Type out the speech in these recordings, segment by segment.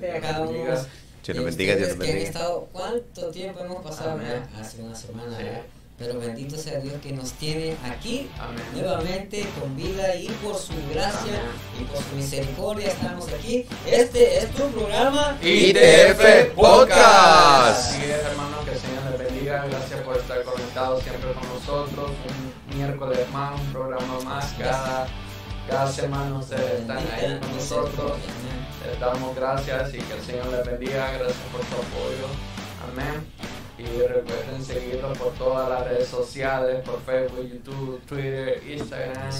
cada uno bendiga. Que de nos bendiga, Dios bendiga. estado, ¿cuánto tiempo hemos pasado? Amén. Hace una semana, Sí. ¿verdad? Pero bendito sea Dios que nos tiene aquí Amén. nuevamente con vida y por su gracia y por su misericordia estamos aquí. Este es tu programa. ITF Podcast. Así es, hermano, que el Señor les bendiga. Gracias por estar conectados siempre con nosotros. Un miércoles más, un programa más. Cada, cada semana ustedes están ahí con nosotros. Les damos gracias y que el Señor les bendiga. Gracias por su apoyo. Amén. Y recuerden seguirnos por todas las redes sociales, por Facebook, YouTube, Twitter, Instagram,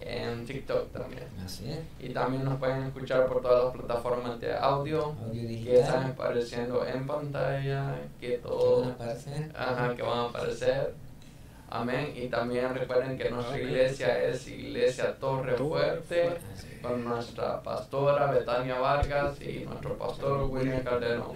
en TikTok también. Así es. Y también nos pueden escuchar por todas las plataformas de audio Audio que están apareciendo en pantalla, que que van todo, a aparecer. ajá, que van a aparecer. Amén. Y también recuerden que nuestra iglesia es Iglesia Torre Fuerte, con nuestra pastora Betania Vargas y nuestro pastor William Calderón.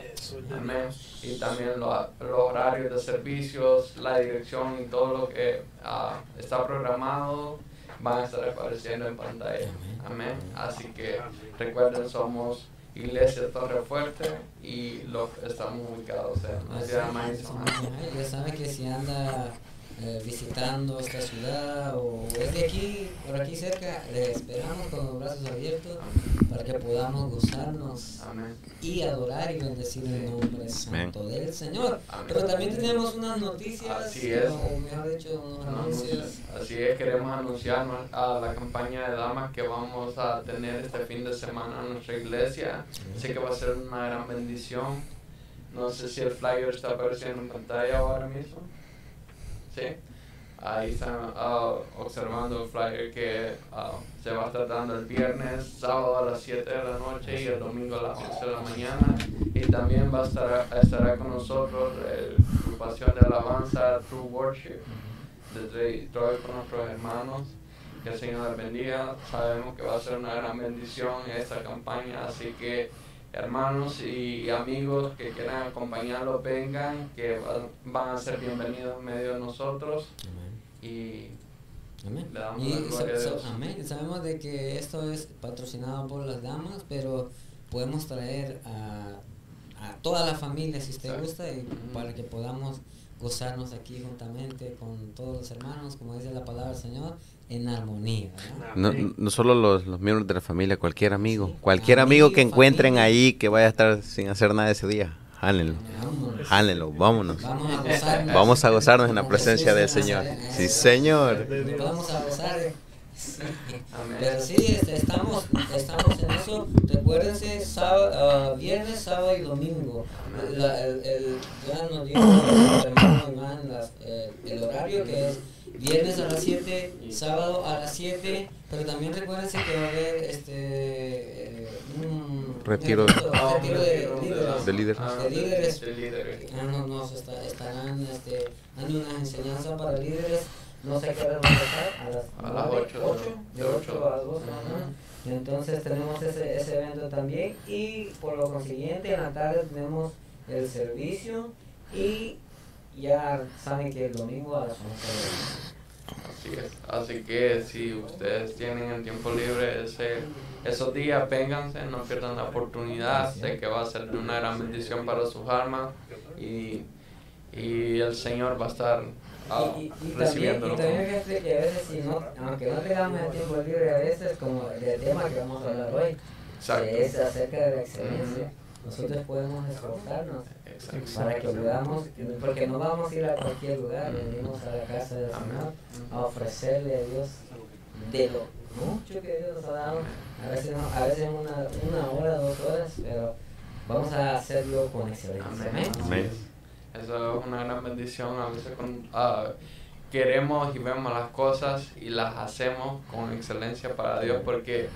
Amén. Y también lo- los horarios de servicios, la dirección y todo lo que ah, está programado van a estar apareciendo en pantalla. Amén. Así que recuerden, somos Iglesia Torre Fuerte y lo, estamos ubicados en la ciudad de Ya sabe que si anda eh, visitando esta ciudad o es de aquí, por aquí cerca, le esperamos con los brazos abiertos para que podamos gozarnos y adorar y bendecir el nombre santo del Señor. Pero también tenemos unas noticias, Así es. o mejor dicho, unos anuncios. Así es, queremos anunciar a la campaña de damas que vamos a tener este fin de semana en nuestra iglesia. Sé que va a ser una gran bendición. No sé si el flyer está apareciendo en pantalla ahora mismo. Sí. Ahí están ah, observando el flyer que ah, se va a estar dando el viernes, sábado a las 7 de la noche y el domingo a las 11 de la mañana. Y también va a estar estará con nosotros la agrupación de alabanza True Worship desde Detroit con nuestros hermanos. Que el Señor bendiga. Sabemos que va a ser una gran bendición esta campaña, así que hermanos y amigos que quieran acompañarlos vengan, que va- van a ser bienvenidos en medio de nosotros Amén. y Amén. Le damos Y la a Dios. amén. Sabemos de que esto es patrocinado por las damas, pero podemos traer a, a toda la familia si usted Exacto. gusta y para que podamos gozarnos aquí juntamente con todos los hermanos, como dice la palabra del Señor, en armonía. No, no solo los, los miembros de la familia, cualquier amigo. Sí. Cualquier amigo que encuentren familia. ahí que vaya a estar sin hacer nada ese día. Jálenlo. Vámonos. Jálenlo, vámonos. Vamos a gozarnos. Vamos a gozarnos en la presencia del Señor. Sí, Señor. Vamos a gozar. Sí. Amén. Pero sí, este, estamos, estamos en eso. Recuérdense, sábado, ah, viernes, sábado y domingo. La- el, el- ya nos dijo el hermano Iván las- eh, el horario que es viernes a las 7, sábado a las 7. Pero también recuérdense que va a haber este, eh, un Retiro. retiro de líderes. De líderes. Ah, De líderes. de líderes. Ah, no, nos está- estarán este, dando una enseñanza para líderes. No sé qué hora van a empezar. A las, A las nueve, ocho, ocho, ¿no? de 8 a 2 Ajá. Entonces tenemos ese, ese evento también. Y por lo consiguiente, en la tarde tenemos el servicio. Y ya saben que el domingo a las 11 Así es. Así que si ustedes tienen el tiempo libre ese, esos días, vénganse, no pierdan la oportunidad. Sé que va a ser de una gran bendición para sus almas y, y el Señor va a estar ah, y, y, y también, y recibiéndolo. también que a veces, si no, aunque no tengamos el tiempo libre, a veces, como el tema que vamos a hablar hoy, Exacto. que es acerca de la excelencia, nosotros podemos esforzarnos Exacto. para que podamos, porque no vamos a ir a cualquier lugar, venimos a la casa del. Señor a ofrecerle a Dios de lo mucho que Dios nos ha dado, a veces, no- a veces una, una hora, dos horas, pero vamos a hacerlo con excelencia. Amén. Amén. Amén. Eso es una gran bendición. A veces con- ah, queremos y vemos las cosas y las hacemos con excelencia para Dios porque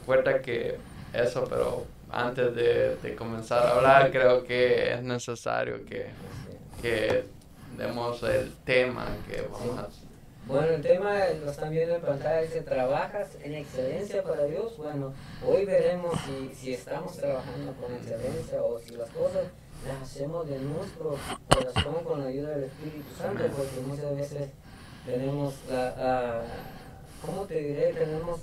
recuerda que eso, pero antes de, de comenzar a hablar creo que es necesario que, que demos el tema que vamos a... Bueno, el tema lo están viendo en pantalla, dice, ¿trabajas en excelencia para Dios? Bueno, hoy veremos si, si estamos trabajando con excelencia o si las cosas las hacemos de nuestro corazón con la ayuda del Espíritu Santo, porque muchas veces tenemos la, ah, ¿cómo te diré? Tenemos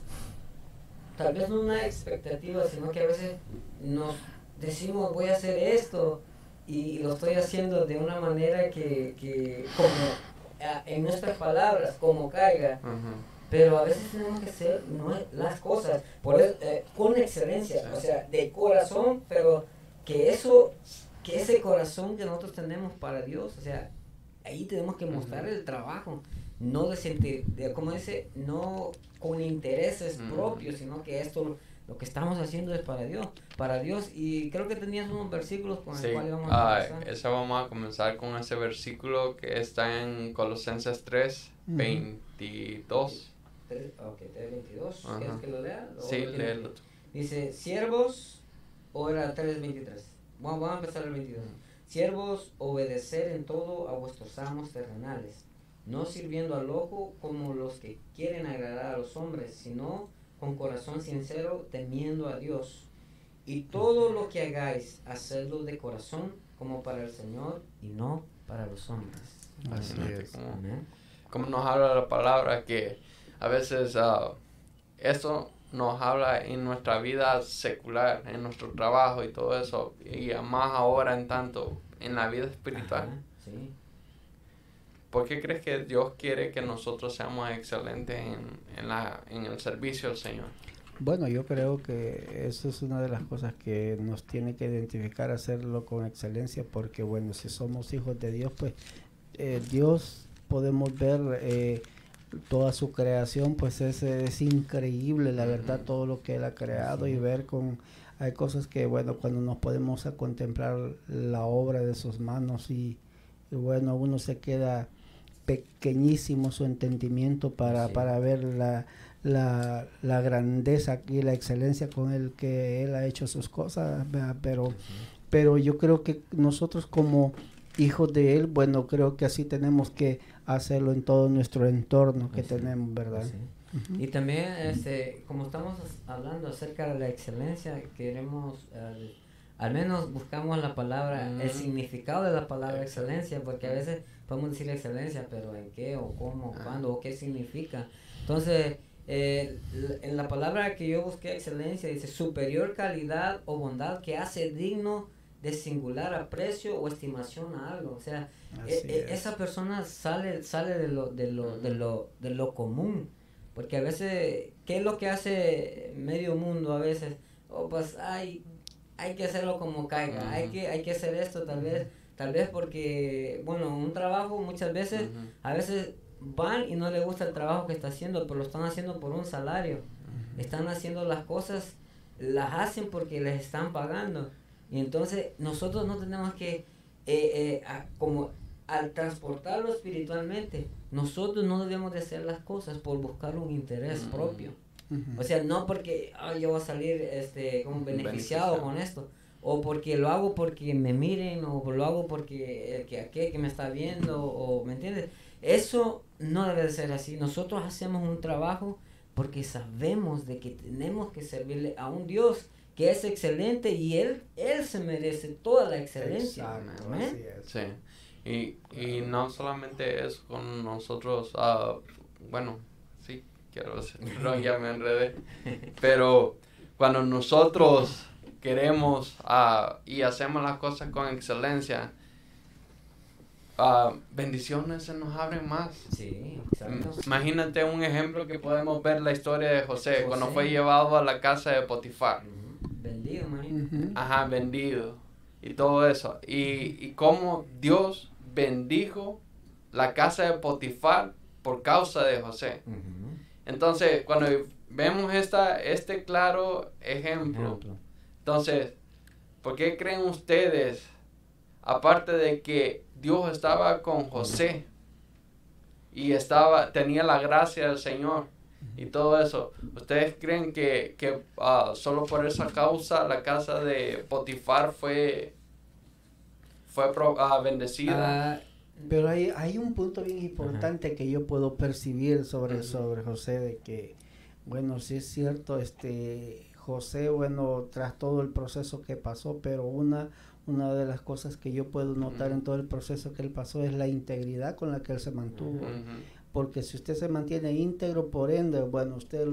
tal vez no una expectativa, sino que a veces nos decimos voy a hacer esto y lo estoy haciendo de una manera que, que como en nuestras palabras, como caiga. Pero a veces tenemos que hacer las cosas. Por, eh, con excelencia, o sea, de corazón, pero que eso, que ese corazón que nosotros tenemos para Dios, o sea, ahí tenemos que mostrar el trabajo, no de sentir, de, como dice, no con intereses propios, sino que esto lo que estamos haciendo es para Dios, para Dios. Y creo que tenías unos versículos con el cual vamos a comenzar. Eso vamos a comenzar con ese versículo que está en Colosenses 3, 22. ok, 3, 22. ¿Quieres que lo lea? Sí, léelo. Dice, siervos, o era 3, 23. Vamos, a empezar el 22. Siervos, obedecer en todo a vuestros amos terrenales, no sirviendo al ojo como los que quieren agradar a los hombres, sino con corazón sincero, temiendo a Dios. Y todo lo que hagáis, hacedlo de corazón como para el Señor y no para los hombres. Así es. Como, nos habla la palabra que a veces uh, esto nos habla en nuestra vida secular, en nuestro trabajo y todo eso, y más ahora en tanto en la vida espiritual. sí. ¿Por qué crees que Dios quiere que nosotros seamos excelentes en, en, la, en el servicio al Señor? Bueno, yo creo que eso es una de las cosas que nos tiene que identificar, hacerlo con excelencia, porque bueno, si somos hijos de Dios, pues eh, Dios podemos ver eh, toda su creación, pues es, es increíble, la verdad, todo lo que Él ha creado y ver con... Hay cosas que, bueno, cuando nos podemos a contemplar la obra de sus manos y, y bueno, uno se queda pequeñísimo su entendimiento para, para ver la, la, la, grandeza y la excelencia con el que él ha hecho sus cosas, pero, pero yo creo que nosotros como hijos de él, bueno, creo que así tenemos que hacerlo en todo nuestro entorno que tenemos, ¿verdad? Y también, este, como estamos hablando acerca de la excelencia, queremos, al menos buscamos la palabra, el significado de la palabra excelencia, porque a veces podemos decir excelencia, pero ¿en qué o cómo, ah. cuándo o qué significa? Entonces, eh, en la palabra que yo busqué, excelencia, dice superior calidad o bondad que hace digno de singular aprecio o estimación a algo. O sea, e, e, esa persona sale, sale de, lo, de, lo, de, lo, de lo común. Porque a veces, ¿qué es lo que hace medio mundo a veces? Oh, pues hay, hay que hacerlo como caiga, hay, que, hay que hacer esto tal vez Tal vez porque, bueno, un trabajo muchas veces, a veces van y no les gusta el trabajo que está haciendo, pero lo están haciendo por un salario. Están haciendo las cosas, las hacen porque les están pagando. Y entonces nosotros no tenemos que, eh, eh, como al transportarlo espiritualmente, nosotros no debemos de hacer las cosas por buscar un interés propio. O sea, no porque yo voy a salir este, como beneficiado con esto, o porque lo hago porque me miren, o lo hago porque el que aquel que me está viendo, o ¿me entiendes? Eso no debe de ser así. Nosotros hacemos un trabajo porque sabemos de que tenemos que servirle a un Dios que es excelente y él él se merece toda la excelencia. Sí. Y, y no solamente es con nosotros, uh, bueno, sí, quiero decir, ya me enredé, pero cuando nosotros queremos uh, y hacemos las cosas con excelencia, uh, bendiciones se nos abren más. Sí, Imagínate un ejemplo que podemos ver la historia de José, cuando fue llevado a la casa de Potifar. Vendido, Ajá, vendido. Y todo eso. Y, y cómo Dios bendijo la casa de Potifar por causa de José. Entonces, cuando vemos esta, este claro ejemplo entonces, ¿por qué creen ustedes, aparte de que Dios estaba con José y estaba, tenía la gracia del Señor y todo eso, ¿ustedes creen que, que ah, solo por esa causa la casa de Potifar fue, fue uh, bendecida? Ah, pero hay, hay un punto bien importante que yo puedo percibir sobre, sobre José, de que, bueno, sí es cierto, este, José, bueno, tras todo el proceso que pasó, pero una, una de las cosas que yo puedo notar en todo el proceso que él pasó es la integridad con la que él se mantuvo. porque si usted se mantiene íntegro, por ende, bueno, usted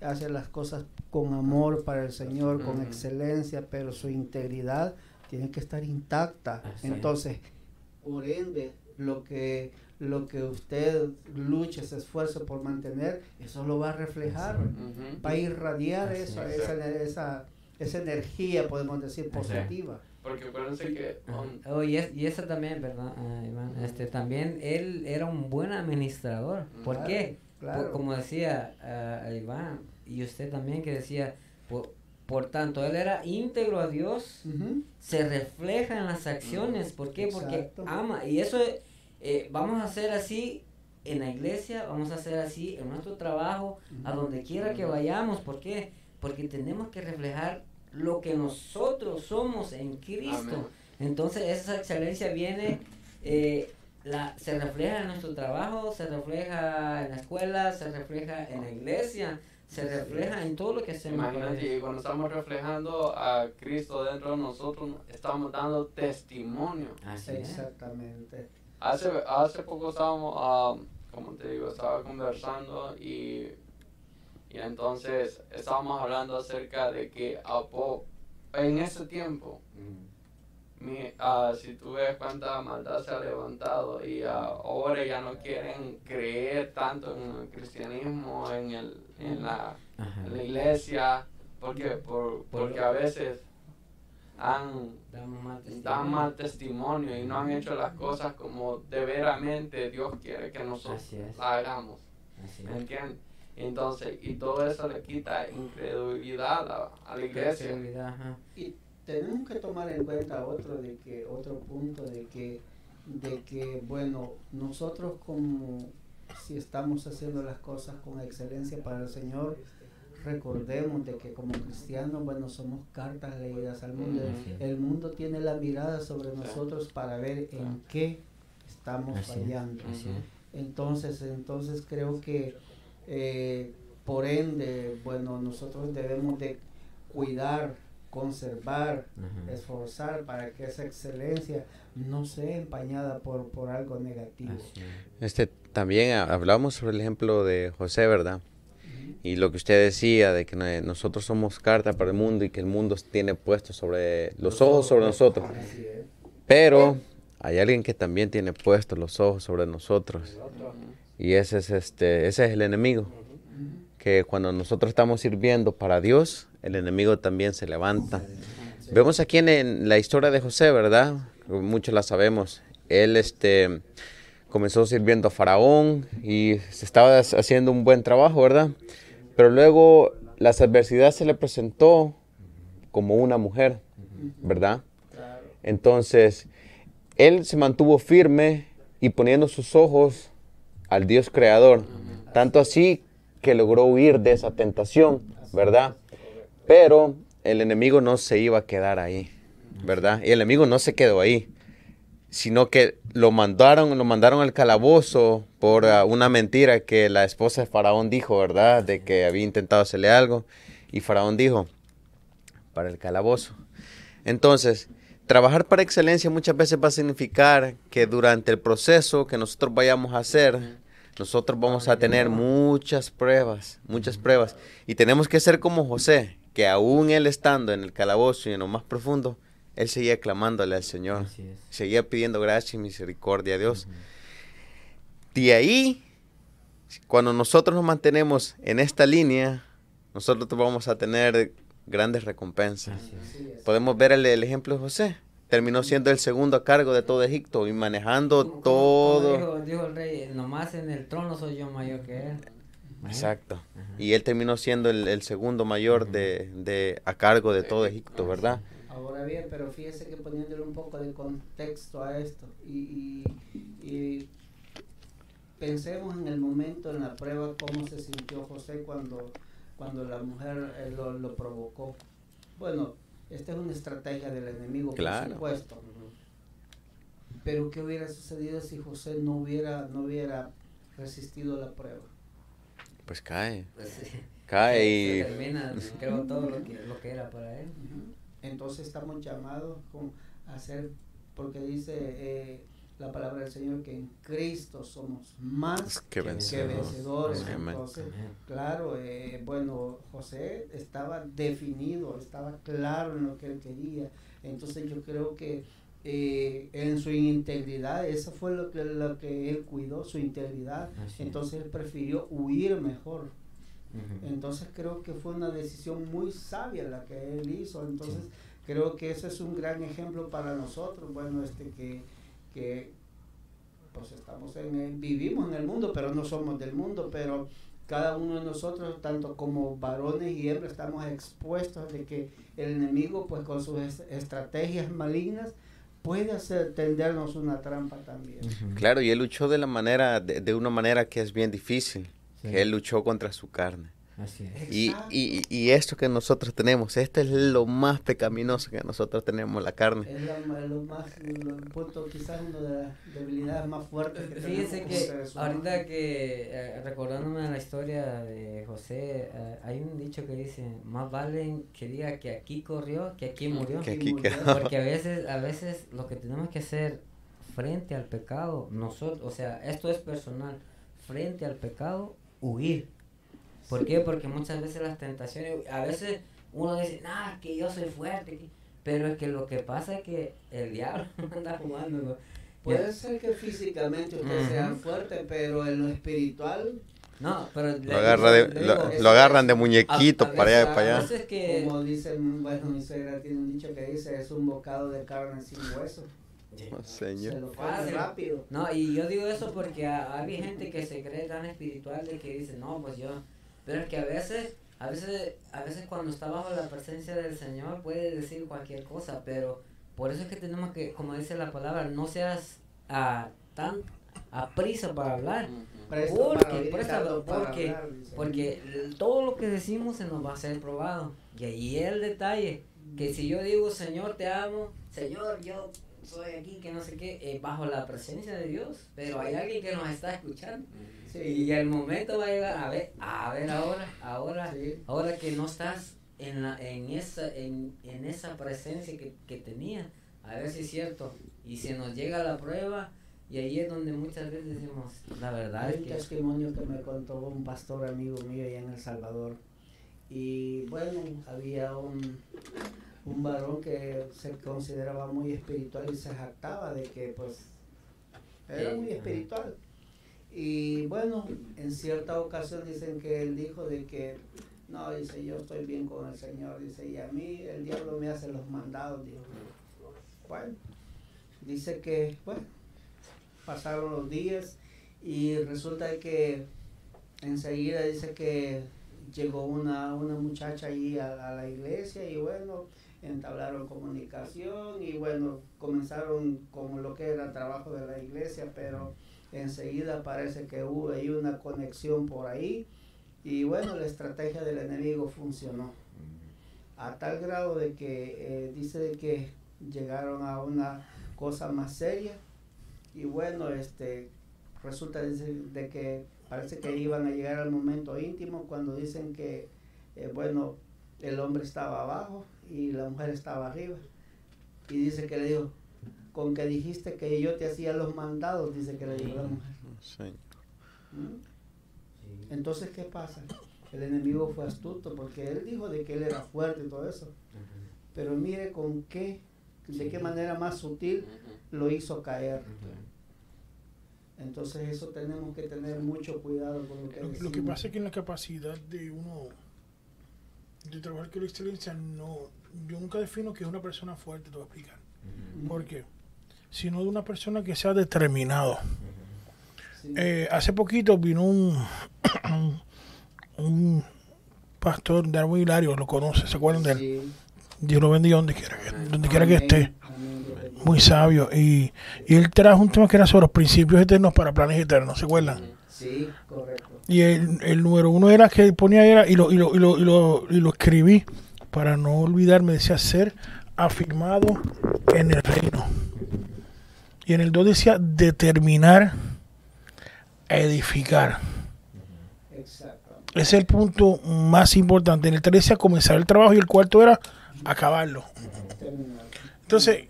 hace las cosas con amor para el Señor, con excelencia, pero su integridad tiene que estar intacta. Así. Entonces, por ende, lo que lo que usted luche, se esfuerce por mantener, eso lo va a reflejar, Ujú. va a irradiar Así eso, es. esa, esa, esa energía, podemos decir, positiva. Porque acuérdense que um, Oh, y, es- y eso también, ¿verdad, ah, Iván? Este, también él era un buen administrador. ¿Por Claro, qué? claro. Por- como decía ah, Iván, y usted también que decía, por, por tanto, él era íntegro a Dios, Ujú. se refleja en las acciones. ¿Por qué? Porque Exacto. ama. Y eso eh, vamos a hacer así en la iglesia, vamos a hacer así en nuestro trabajo, a donde quiera que vayamos. ¿Por qué? Porque tenemos que reflejar lo que nosotros somos en Cristo. Amén. Entonces esa excelencia viene, eh, la, se refleja en nuestro trabajo, se refleja en la escuela, se refleja en la iglesia, se refleja en todo lo que hacemos. Imagínate, y cuando estamos reflejando a Cristo dentro de nosotros, estamos dando testimonio. Así es. Hace, hace poco estábamos, ah, como te digo, estaba conversando y, y entonces estábamos hablando acerca de que en ese tiempo, mi, ah, si tú ves cuánta maldad se ha levantado y ah, ahora ya no quieren creer tanto en el cristianismo, en, el, en, la, en la iglesia, porque, por, porque a veces han Damos mal testimonio. dan mal testimonio y no han hecho las cosas como de veramente Dios quiere que nosotros la hagamos. Así ¿Me es. entiendes? Entonces, y todo eso le quita incredulidad a, a la iglesia. Ajá. Y tenemos que tomar en cuenta otro de que otro punto de que de que bueno nosotros como si estamos haciendo las cosas con excelencia para el Señor recordemos de que como cristianos bueno somos cartas leídas al mundo. El mundo tiene la mirada sobre nosotros para ver en qué estamos Así es. fallando. Así entonces, entonces creo que eh, por ende, bueno, nosotros debemos de cuidar, conservar, esforzar para que esa excelencia no sea empañada por, por algo negativo. Este, también ha- hablamos sobre el ejemplo de José, ¿verdad? Y lo que usted decía de que no- nosotros somos carta para el mundo y que el mundo tiene puesto sobre los ojos sobre nosotros. Pero hay alguien que también tiene puestos los ojos sobre nosotros. Y ese es este, ese es el enemigo. Que cuando nosotros estamos sirviendo para Dios, el enemigo también se levanta. Vemos aquí en, en la historia de José, ¿verdad? Muchos la sabemos. Él este comenzó sirviendo a Faraón y se estaba haciendo un buen trabajo, ¿verdad? Pero luego las adversidades se le presentó como una mujer, ¿verdad? Entonces, él se mantuvo firme y poniendo sus ojos al Dios creador. Tanto así que logró huir de esa tentación, ¿verdad? Pero el enemigo no se iba a quedar ahí, ¿verdad? Y el enemigo no se quedó ahí, sino que lo mandaron, lo mandaron al calabozo por ah, una mentira que la esposa de Faraón dijo, ¿verdad? De que había intentado hacerle algo. Y Faraón dijo, para el calabozo. Entonces, trabajar para excelencia muchas veces va a significar que durante el proceso que nosotros vayamos a hacer, nosotros vamos a tener muchas pruebas, muchas pruebas. Y tenemos que ser como José, que aún él estando en el calabozo y en lo más profundo, él seguía clamándole al Señor, seguía pidiendo gracia y misericordia a Dios. De ahí, cuando nosotros nos mantenemos en esta línea, nosotros vamos a tener grandes recompensas. Podemos ver el, el ejemplo de José. Terminó siendo el segundo a cargo de todo Egipto y manejando Como- todo. como Dijo, dijo el rey, nomás en el trono soy yo mayor que él. Exacto. Ajá. Y él terminó siendo el, el segundo mayor de, de- a cargo de todo Egipto, ¿verdad? Ahora bien, pero fíjese que poniéndole un poco de contexto a esto y, y- y pensemos en el momento, en la prueba, cómo se sintió José cuando, cuando la mujer eh, lo, lo provocó. Bueno, esta es una estrategia del enemigo, Claro. por supuesto. Pero ¿qué hubiera sucedido si José no hubiera, no hubiera resistido la prueba? Pues cae, Pues, cae y termina, creo, todo lo que, lo que era para él. Entonces estamos llamados con- a hacer, porque dice, eh, la palabra del Señor que en Cristo somos más que vencedores. Entonces, claro, eh, bueno, José estaba definido, estaba claro en lo que él quería. Entonces yo creo que eh, en su integridad, eso fue lo que, lo que él cuidó, su integridad. Así es. Entonces él prefirió huir mejor. Entonces creo que fue una decisión muy sabia la que él hizo. Entonces creo que ese es un gran ejemplo para nosotros. Bueno, este que, que pues estamos en el, vivimos en el mundo, pero no somos del mundo, pero cada uno de nosotros, tanto como varones y hembras, estamos expuestos de que el enemigo, pues con sus es- estrategias malignas, puede hacer tendernos una trampa también. Claro, y él luchó de la manera, de, de una manera que es bien difícil. Sí. Que él luchó contra su carne. Así es. Y, y, y esto que nosotros tenemos, este es lo más pecaminoso que nosotros tenemos, la carne. Es lo más, lo- punto, quizás una de las debilidades más fuertes que tenemos Fíjense que ahorita que eh, recordándome la historia de José, eh, hay un dicho que dice, más vale que diga que aquí corrió que aquí murió. Que aquí murió. quedó. Porque a veces, a veces lo que tenemos que hacer frente al pecado, nosotros, o sea, esto es personal, frente al pecado, huir. ¿Por qué? Porque muchas veces las tentaciones, a veces uno dice, nah, que yo soy fuerte, que-". pero es que lo que pasa es que el diablo anda jugando. ¿no? Puede ser que físicamente usted Ujú. sea fuerte, pero en lo espiritual, No, pero Lo, agarra de- lo, lo agarran de a- muñequito a para allá para a allá. que como dicen, bueno, mi suegra tiene un dicho que dice, es un bocado de carne sin hueso. Oh, Se Señor. lo come Fácil. rápido. No, y yo digo eso porque ha- hay gente que se cree tan espiritual de que dice, no, pues yo, pero es que a veces, a veces, a veces cuando está bajo la presencia del Señor puede decir cualquier cosa, pero por eso es que tenemos que, como dice la palabra, no seas ah, tan a prisa para hablar, Presto Porque, para porque- hablar, porque todo lo que decimos se nos va a ser probado. Y ahí el detalle, que si yo digo, Señor, te amo, Señor, yo soy aquí, que no sé qué, eh, bajo la presencia de Dios, pero hay alguien que nos está escuchando. Sí. Y el momento va a llegar, a ver, a ver ahora, ahora, Sí. ahora que no estás en, la, en, esa, en, en esa presencia que, que tenía, a ver si es cierto. Y se nos llega la prueba, y ahí es donde muchas veces decimos, la verdad Hay es un que... testimonio que me contó un pastor amigo mío allá en El Salvador. Y bueno, había un, un varón que se consideraba muy espiritual y se jactaba de que pues era muy espiritual. Y bueno, en cierta ocasión dicen que él dijo de que, no, dice, yo estoy bien con el Señor, dice, y a mí el diablo me hace los mandados, dijo. Bueno, dice que, bueno, pasaron los días y resulta que enseguida dice que llegó una, una muchacha allí a, a la iglesia y bueno, entablaron comunicación y bueno, comenzaron con lo que era el trabajo de la iglesia, pero enseguida parece que hubo ahí una conexión por ahí y bueno, la estrategia del enemigo funcionó. A tal grado de que eh, dice que llegaron a una cosa más seria y bueno, este resulta de que parece que iban a llegar al momento íntimo cuando dicen que eh, bueno, el hombre estaba abajo y la mujer estaba arriba y dice que le dijo con que dijiste que yo te hacía los mandados, dice que le dijo la mujer. Señor. ¿Mm? Entonces, ¿qué pasa? El enemigo fue astuto porque él dijo de que él era fuerte y todo eso. Pero mire con qué, de qué manera más sutil lo hizo caer. Entonces eso tenemos que tener mucho cuidado con lo que Lo, lo que pasa es que en la capacidad de uno de trabajar con la excelencia, no, yo nunca defino que es una persona fuerte, te voy a explicar. Ujú. ¿Por qué? Sino de una persona que sea determinado. Sí. Eh, hace poquito vino un, un pastor de Árbol Hilario, lo conoce, ¿se acuerdan de él? Dios lo bendiga donde quiera que, donde quiera que Amén. esté. Muy sabio. Y, y él trajo un tema que era sobre los principios eternos para planes eternos, ¿se acuerdan? Sí, correcto. Y el, el número uno era que ponía era, y lo, y lo, y lo, y lo, y lo escribí para no olvidarme, decía ser afirmado en el reino. Y en el 2 decía determinar a edificar. Exacto. Ese es el punto más importante. En el 3 decía comenzar el trabajo y el cuarto era acabarlo. Entonces,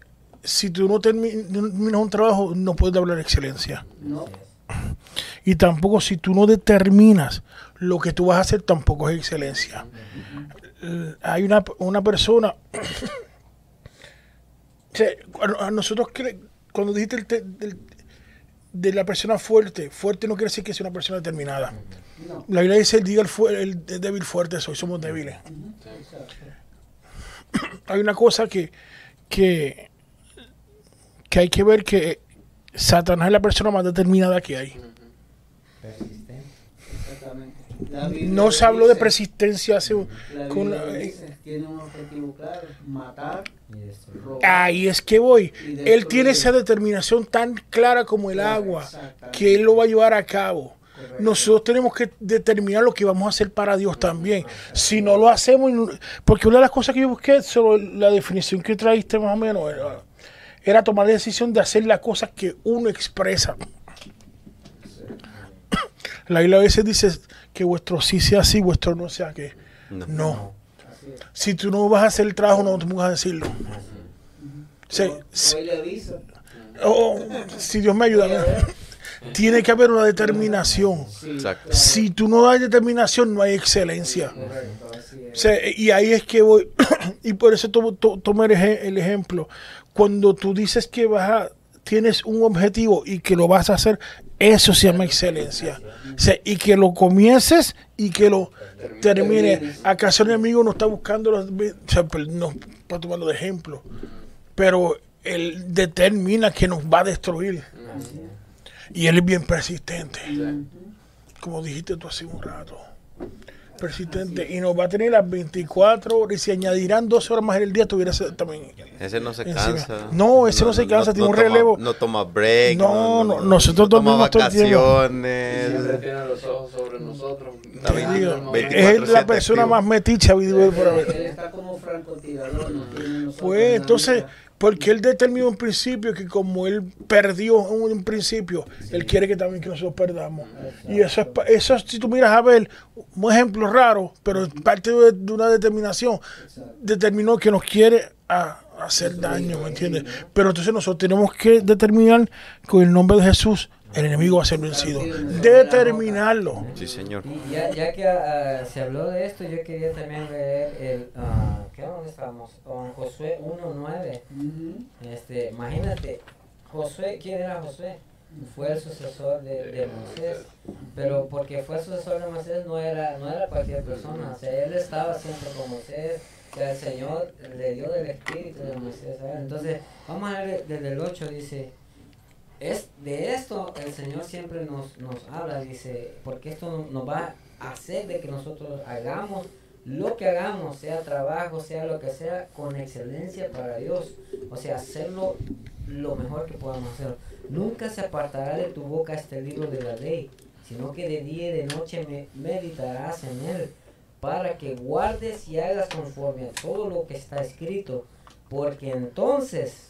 si tú no termi- no terminas un trabajo, no puedes hablar de excelencia. No. Y tampoco si tú no determinas lo que tú vas a hacer, tampoco es excelencia. Eh, Hay una, una persona... O sea, a- nosotros cuando dijiste el te- de la persona fuerte, fuerte no quiere decir que sea una persona determinada. No. La Biblia dice el diga el, fu- el débil fuerte soy, somos débiles. Hay una cosa que, que, que hay que ver que Satanás es la persona más determinada que hay. No se habló de persistencia hace con tiene un objetivo claro, matar, Y esto. robar. Ahí es que voy. Él tiene esa determinación tan clara como el Claro, agua, que Él lo va a llevar a cabo. Correcto. Nosotros tenemos que determinar lo que vamos a hacer para Dios también. Si no lo hacemos, porque una de las cosas que yo busqué sobre la definición que traíste más o menos era, era tomar la decisión de hacer las cosas que uno expresa. La Biblia a veces dice que vuestro sí sea sí, vuestro no sea que. No. Si tú no vas a hacer el trabajo, no te vas a decirlo. Sí, sí. Oh, si Dios me ayuda, tiene que haber una determinación. Si tú no hay determinación, no hay excelencia. Sea, y ahí es que voy, y por eso tomo, to- tomo el, eje- el ejemplo. Cuando tú dices que vas a, tienes un objetivo y que lo vas a hacer, eso se llama excelencia. O sea, y que lo comiences y que lo termines. ¿Acaso el enemigo no está buscando los, o sea, pues, no, para tomarlo de ejemplo? Pero él determina que nos va a destruir. Y él es bien persistente. Como dijiste tú hace un rato. Persistente. Y nos va a tener las 24 horas. Y si añadirán dos horas más en el día, tuviera ese también. Ese no se Encima. cansa. No, ese no se cansa, tiene un toma- relevo. No toma break. No, no, nosotros toma dormimos todo el tiempo. vacaciones. Siempre tiene los ojos sobre nosotros. Digo, No, 24/7 es la persona activo. más meticha por haber. Él está como francotirador. no Pues entonces, porque él determinó un principio que como él perdió en un principio, él quiere que también que nosotros perdamos. Y eso es, eso si tú miras a ver, un ejemplo raro, pero es parte de, de una determinación, determinó que nos quiere a- hacer daño, ¿me entiendes? Pero entonces nosotros tenemos que determinar con el nombre de Jesús, el enemigo va a ser vencido. Determinarlo. Sí, señor. Y ya, ya que ah, se habló de esto, yo quería también leer el. ah, ¿Qué dónde estamos? Con Josué 1.9. Ujú. Este, imagínate, Josué, ¿quién era Josué? Fue el sucesor de, de Moisés, pero porque fue el sucesor de Moisés no era, no era cualquier persona, o sea, él estaba siempre con Moisés, que el Señor le dio del espíritu de Moisés. ¿sabes? Entonces, vamos a ver desde el 8, dice, es de esto el Señor siempre nos, nos habla, dice, porque esto nos va a hacer de que nosotros hagamos lo que hagamos, sea trabajo, sea lo que sea, con excelencia para Dios. O sea, hacerlo lo mejor que podamos hacer. Nunca se apartará de tu boca este libro de la ley, sino que de día y de noche me- meditarás en él, para que guardes y hagas conforme a todo lo que está escrito, porque entonces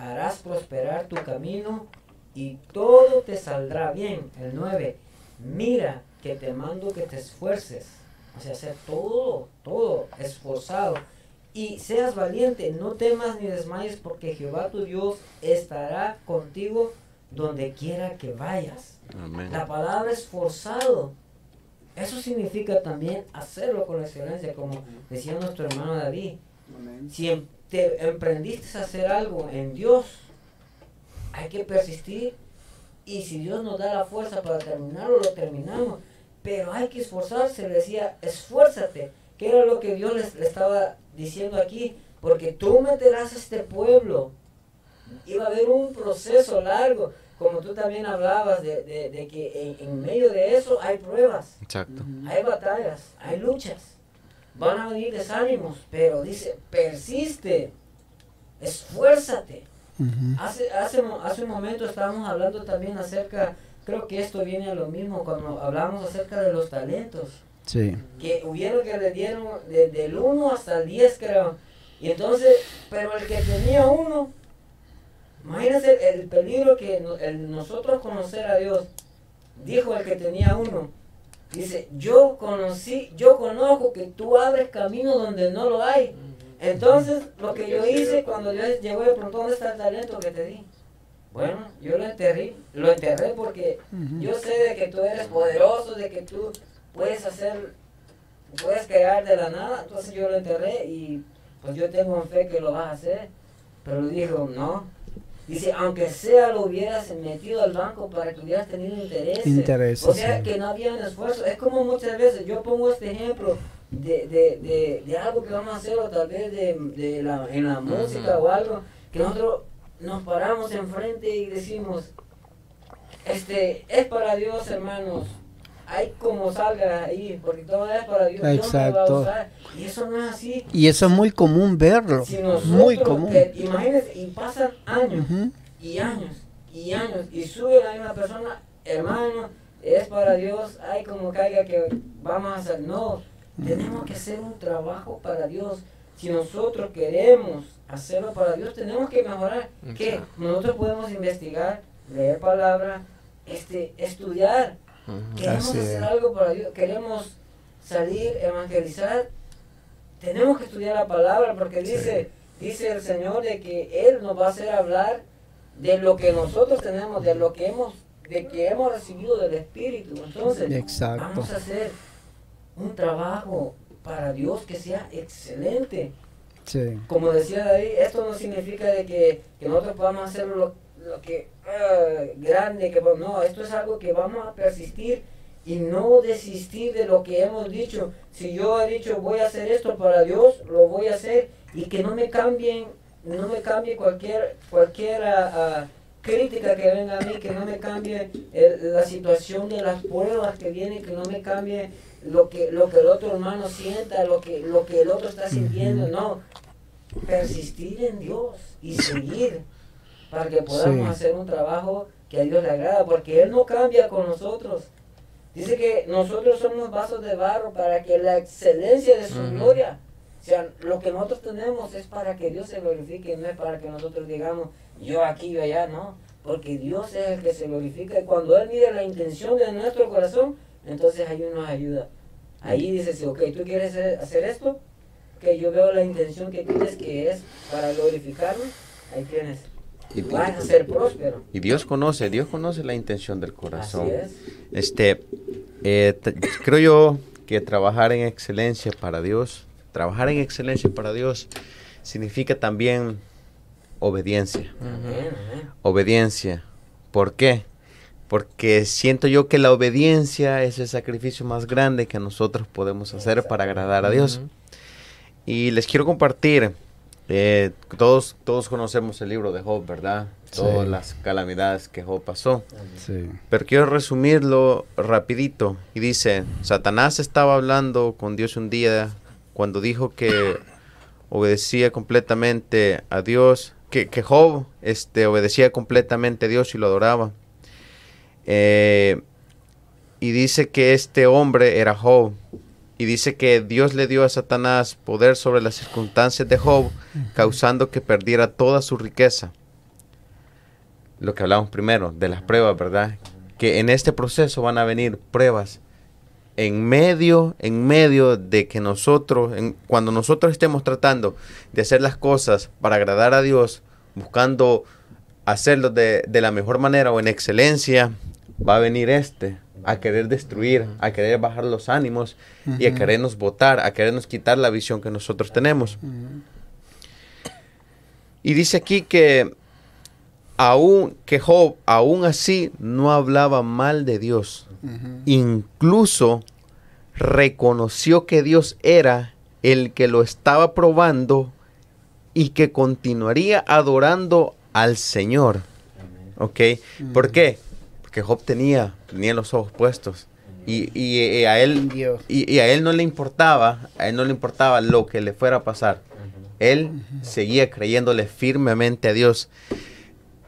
harás prosperar tu camino y todo te saldrá bien. El 9. Mira que te mando que te esfuerces. O sea, hacer todo, todo esforzado. Y seas valiente, no temas ni desmayes, porque Jehová tu Dios estará contigo donde quiera que vayas. Amén. La palabra esforzado. Eso significa también hacerlo con excelencia, como decía nuestro hermano David. Amén. Si em- te emprendiste a hacer algo en Dios, hay que persistir. Y si Dios nos da la fuerza para terminarlo, lo terminamos. Pero hay que esforzarse. Le decía, esfuérzate. Que era lo que Dios le estaba diciendo aquí. Porque tú meterás a este pueblo. Iba a haber un proceso largo. Como tú también hablabas de, de- de que en, en medio de eso hay pruebas. Exacto. Hay batallas, hay luchas. Van a venir desánimos, pero dice, persiste, esfuérzate. Hace, hace, un momento estábamos hablando también acerca, creo que esto viene a lo mismo cuando hablamos acerca de los talentos, Sí. que hubieron que le dieron desde el 1 hasta el 10 creo. Y entonces, pero el que tenía uno, imagínense el peligro que no- el nosotros conocer a Dios, dijo el que tenía uno, Dice, yo conocí, yo conozco que tú abres camino donde no lo hay. Entonces, lo que yo hice cuando Dios llegó y preguntó, ¿dónde está el talento que te di? Bueno, yo lo enterré, lo enterré porque yo sé de que tú eres poderoso, de que tú puedes hacer, puedes crear de la nada, entonces yo lo enterré y pues yo tengo fe que lo vas a hacer. Pero dijo, no. Dice, aunque sea lo hubieras metido al banco para que hubieras tenido interés. Intereses, O sea, sí. que no había un esfuerzo. Es como muchas veces, yo pongo este ejemplo de, de, de, de algo que vamos a hacer o tal vez de, de la, en la música o algo, que nosotros nos paramos enfrente y decimos, este, es para Dios, hermanos. Hay como salga ahí, porque todo es para Dios. Dios me va a Exacto. usar. Y eso no es así. Y eso es muy común verlo. Si nosotros, Muy común. que- imagínense, y pasan años y años y años y sube la misma persona, hermano, es para Dios, hay como caiga que vamos a hacer. No, tenemos que hacer un trabajo para Dios. Si nosotros queremos hacerlo para Dios, tenemos que mejorar. ¿Qué? Exacto. Nosotros podemos investigar, leer palabra, este, estudiar. Queremos Así hacer es. algo para Dios, queremos salir, evangelizar. Tenemos que estudiar la palabra porque dice, dice el Señor de que Él nos va a hacer hablar de lo que nosotros tenemos, de lo que hemos, de que hemos recibido del Espíritu. Entonces, Exacto. vamos a hacer un trabajo para Dios que sea excelente. Sí. Como decía David, esto no significa de que, que nosotros podamos hacer lo, lo que ah, grande, que vamos- no, esto es algo que vamos a persistir y no desistir de lo que hemos dicho. Si yo he dicho voy a hacer esto para Dios, lo voy a hacer y que no me cambien, no me cambie cualquier cualquier ah, ah, crítica que venga a mí, que no me cambie el- la situación de las pruebas que vienen, que no me cambie lo que lo que el otro hermano sienta, lo que lo que el otro está sintiendo, no. Persistir en Dios y seguir para que podamos Sí. hacer un trabajo que a Dios le agrada, porque Él no cambia con nosotros. Dice que nosotros somos vasos de barro para que la excelencia de su gloria, o sea, lo que nosotros tenemos es para que Dios se glorifique, no es para que nosotros digamos yo aquí, yo allá, no, porque Dios es el que se glorifica y cuando Él mide la intención de nuestro corazón, entonces ahí nos ayuda. Ahí dice, sí, ok, tú quieres hacer- hacer esto, que yo veo la intención que tienes que es para glorificarme, ahí tienes. Y- Vas a ser próspero. Y Dios conoce, Dios conoce la intención del corazón. Así es. Este, eh, creo yo que trabajar en excelencia para Dios, trabajar en excelencia para Dios significa también obediencia. Obediencia. ¿Por qué? Porque siento yo que la obediencia es el sacrificio más grande que nosotros podemos hacer para agradar a Dios. Y les quiero compartir, eh, todos, todos conocemos el libro de Job, ¿verdad? Sí. Todas las calamidades que Job pasó. Sí. Pero quiero resumirlo rapidito. Y dice, Satanás estaba hablando con Dios un día cuando dijo que obedecía completamente a Dios, que, que Job este, obedecía completamente a Dios y lo adoraba. Eh, y dice que este hombre era Job. Y dice que Dios le dio a Satanás poder sobre las circunstancias de Job, causando que perdiera toda su riqueza. Lo que hablamos primero, de las pruebas, ¿verdad? Que en este proceso van a venir pruebas en medio, en medio de que nosotros, en- cuando nosotros estemos tratando de hacer las cosas para agradar a Dios, buscando hacerlo de, de la mejor manera o en excelencia, va a venir este a querer destruir, a querer bajar los ánimos y a querernos votar, a querernos quitar la visión que nosotros tenemos. Y dice aquí que aún que Job aún así no hablaba mal de Dios. Incluso reconoció que Dios era el que lo estaba probando y que continuaría adorando al Señor. ¿Ok? ¿Por qué? Porque Job tenía, tenía los ojos puestos. Y, y, eh, a él y a él no le importaba, a él no le importaba lo que le fuera a pasar. Él seguía creyéndole firmemente a Dios.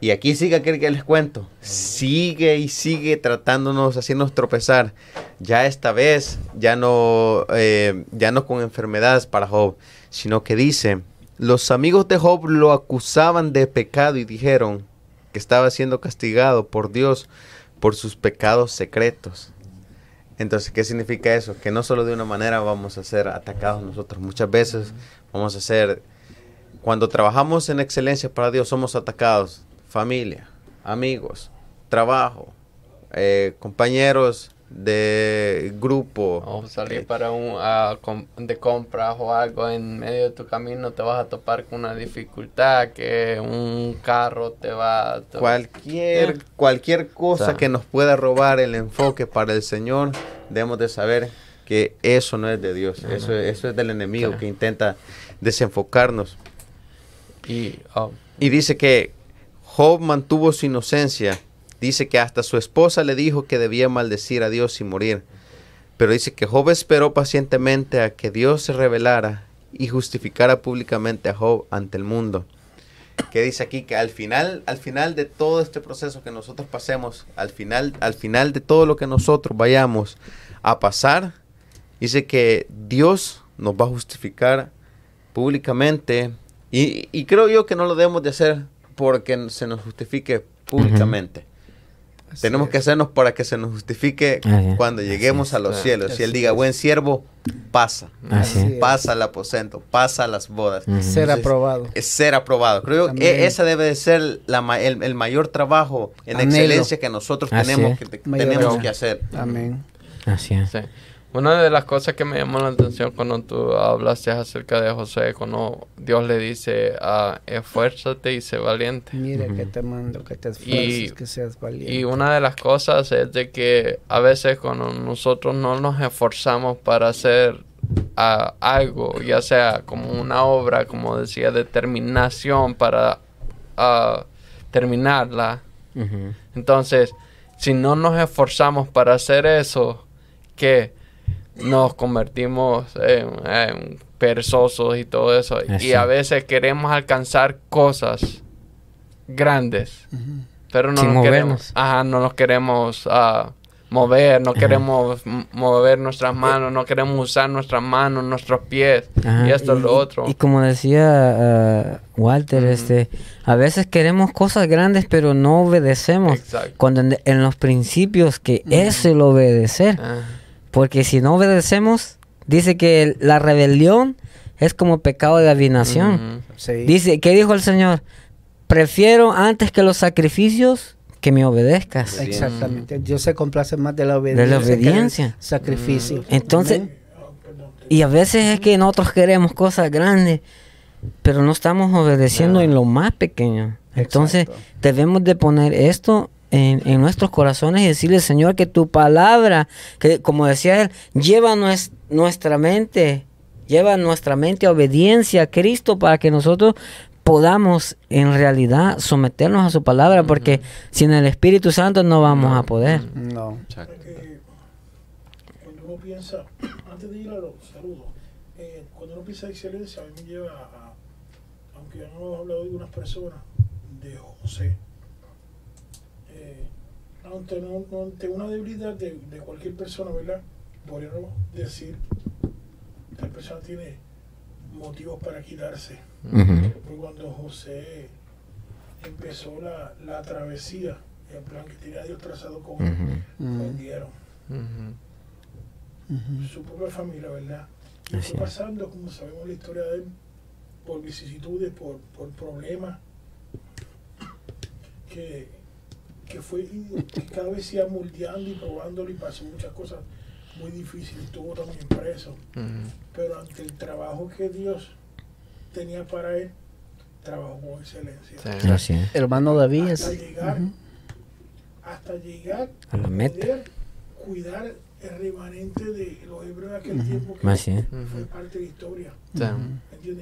Y aquí sigue aquel que les cuento. Sigue y sigue tratándonos, haciéndonos tropezar. Ya esta vez, ya no, eh, ya no con enfermedades para Job, sino que dice, los amigos de Job lo acusaban de pecado y dijeron que estaba siendo castigado por Dios por sus pecados secretos. Entonces, ¿qué significa eso? Que no solo de una manera vamos a ser atacados nosotros, muchas veces vamos a ser, cuando trabajamos en excelencia para Dios, somos atacados, familia, amigos, trabajo, eh, compañeros de grupo. O salir eh, para un com- de compras o algo en medio de tu camino te vas a topar con una dificultad que un carro te va te- Cualquier, Eh. cualquier cosa O sea. que nos pueda robar el enfoque para el Señor, debemos de saber que eso no es de Dios, eso, es- eso es del enemigo que intenta desenfocarnos. y oh, Y dice que Job mantuvo su inocencia. Dice que hasta su esposa le dijo que debía maldecir a Dios y morir. Pero dice que Job esperó pacientemente a que Dios se revelara y justificara públicamente a Job ante el mundo. Que dice aquí que al final, al final de todo este proceso que nosotros pasemos, al final, al final de todo lo que nosotros vayamos a pasar, dice que Dios nos va a justificar públicamente y, y creo yo que no lo debemos de hacer porque se nos justifique públicamente. Tenemos que hacernos para que se nos justifique Así es. cuando lleguemos a los cielos. Si Él Así diga, es. buen siervo, pasa. Así. Así. Pasa al aposento, pasa a las bodas. Ujú. Ser Entonces, aprobado. Es ser aprobado. Creo que esa debe de ser la el, el mayor trabajo en Anhelo. excelencia que nosotros Así tenemos es. que, tenemos que hacer. Amén. Así es. sí. Una de las cosas que me llamó la atención cuando tú hablaste acerca de José, cuando Dios le dice, ah, esfuérzate y sé valiente. Mira que te mando, que te Y- esfuerces, que seas valiente. Y una de las cosas es de que a veces cuando nosotros no nos esforzamos para hacer ah, algo, ya sea como una obra, como decía, determinación para ah, terminarla, entonces si no nos esforzamos para hacer eso, que nos convertimos en, en perezosos y todo eso. Y a veces queremos alcanzar cosas grandes pero no Sin nos queremos, ajá, no nos queremos ah, mover, no queremos mover nuestras manos, no queremos usar nuestras manos, nuestros pies Ajá, y esto es lo otro. Y como decía ah, Walter, este, a veces queremos cosas grandes, pero no obedecemos. Exacto. Cuando en, en los principios que es el obedecer, Ah, porque si no obedecemos, dice que la rebelión es como pecado de adivinación. Sí. Dice, ¿qué dijo el Señor? Prefiero antes que los sacrificios que me obedezcas. Exactamente. Dios se complace más de la obediencia. De la obediencia. Sacrificio. Entonces, Amén. y a veces es que nosotros queremos cosas grandes, pero no estamos obedeciendo en lo más pequeño. Entonces, Exacto. debemos de poner esto en, en nuestros corazones y decirle, Señor, que tu palabra, que como decía él, lleva nues- nuestra mente, lleva nuestra mente a obediencia a Cristo para que nosotros podamos en realidad someternos a su palabra, porque sin el Espíritu Santo no vamos a poder. No. Porque cuando uno piensa, antes de ir a los saludos, eh, cuando uno piensa excelencia, a mí me lleva a, aunque ya no hemos hablado de algunas personas, de José. Ante, no- ante una debilidad de, de cualquier persona, ¿verdad? Podríamos decir, tal persona tiene motivos para quitarse. Fue cuando José empezó la, la travesía, el plan que tenía Dios trazado con él, Mm. vendieron. Su propia familia, ¿verdad? Y fue pasando, como sabemos la historia de él, por vicisitudes, por, por problemas, que, que fue que cada vez se iba moldeando y probándolo y pasó muchas cosas muy difíciles, estuvo también preso. Ujú. Pero ante el trabajo que Dios tenía para él, trabajó con excelencia. Sí. Así es. Hermano David. Hasta es- llegar, Ujú. hasta llegar A la meta. poder cuidar el remanente de los hebreos de aquel Ujú. tiempo que Así es. fue parte de la historia.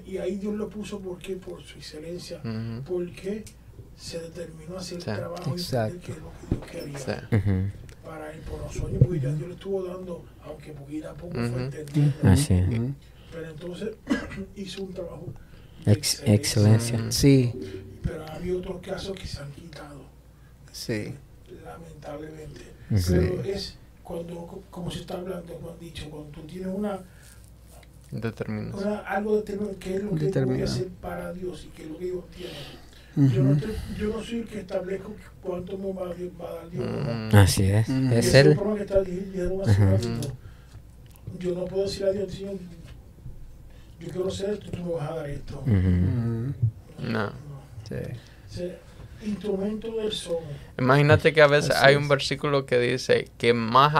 Y ahí Dios lo puso porque por su excelencia, porque se determinó a hacer el Sí. trabajo y Exacto. qué es lo que Dios quería Sí. Para él por los sueños, porque ya Dios le estuvo dando, aunque poquito a poco fue entendiendo. Así es. Pero entonces hizo un trabajo Ex- excelencia. Ujú. Sí, Pero ha habido otros casos que se han quitado, sí. lamentablemente. Ujú. Pero es cuando, como se está hablando, como han dicho, cuando tú tienes una, Determinación. una algo determinado, que es lo que tú voy a Determinado. hacer para Dios y que es lo que Dios tiene. Yo, no te- yo no soy el que establezco cuánto me va a, dar Dios. Mm, Así es. Mm. Es Ese es el que está. Yo no puedo decir a Dios, Señor, yo quiero hacer esto, tú me vas a dar esto. Ujú. Mm, No. sí. Ese instrumento del son. Imagínate que a veces Así hay es. un versículo que dice que más,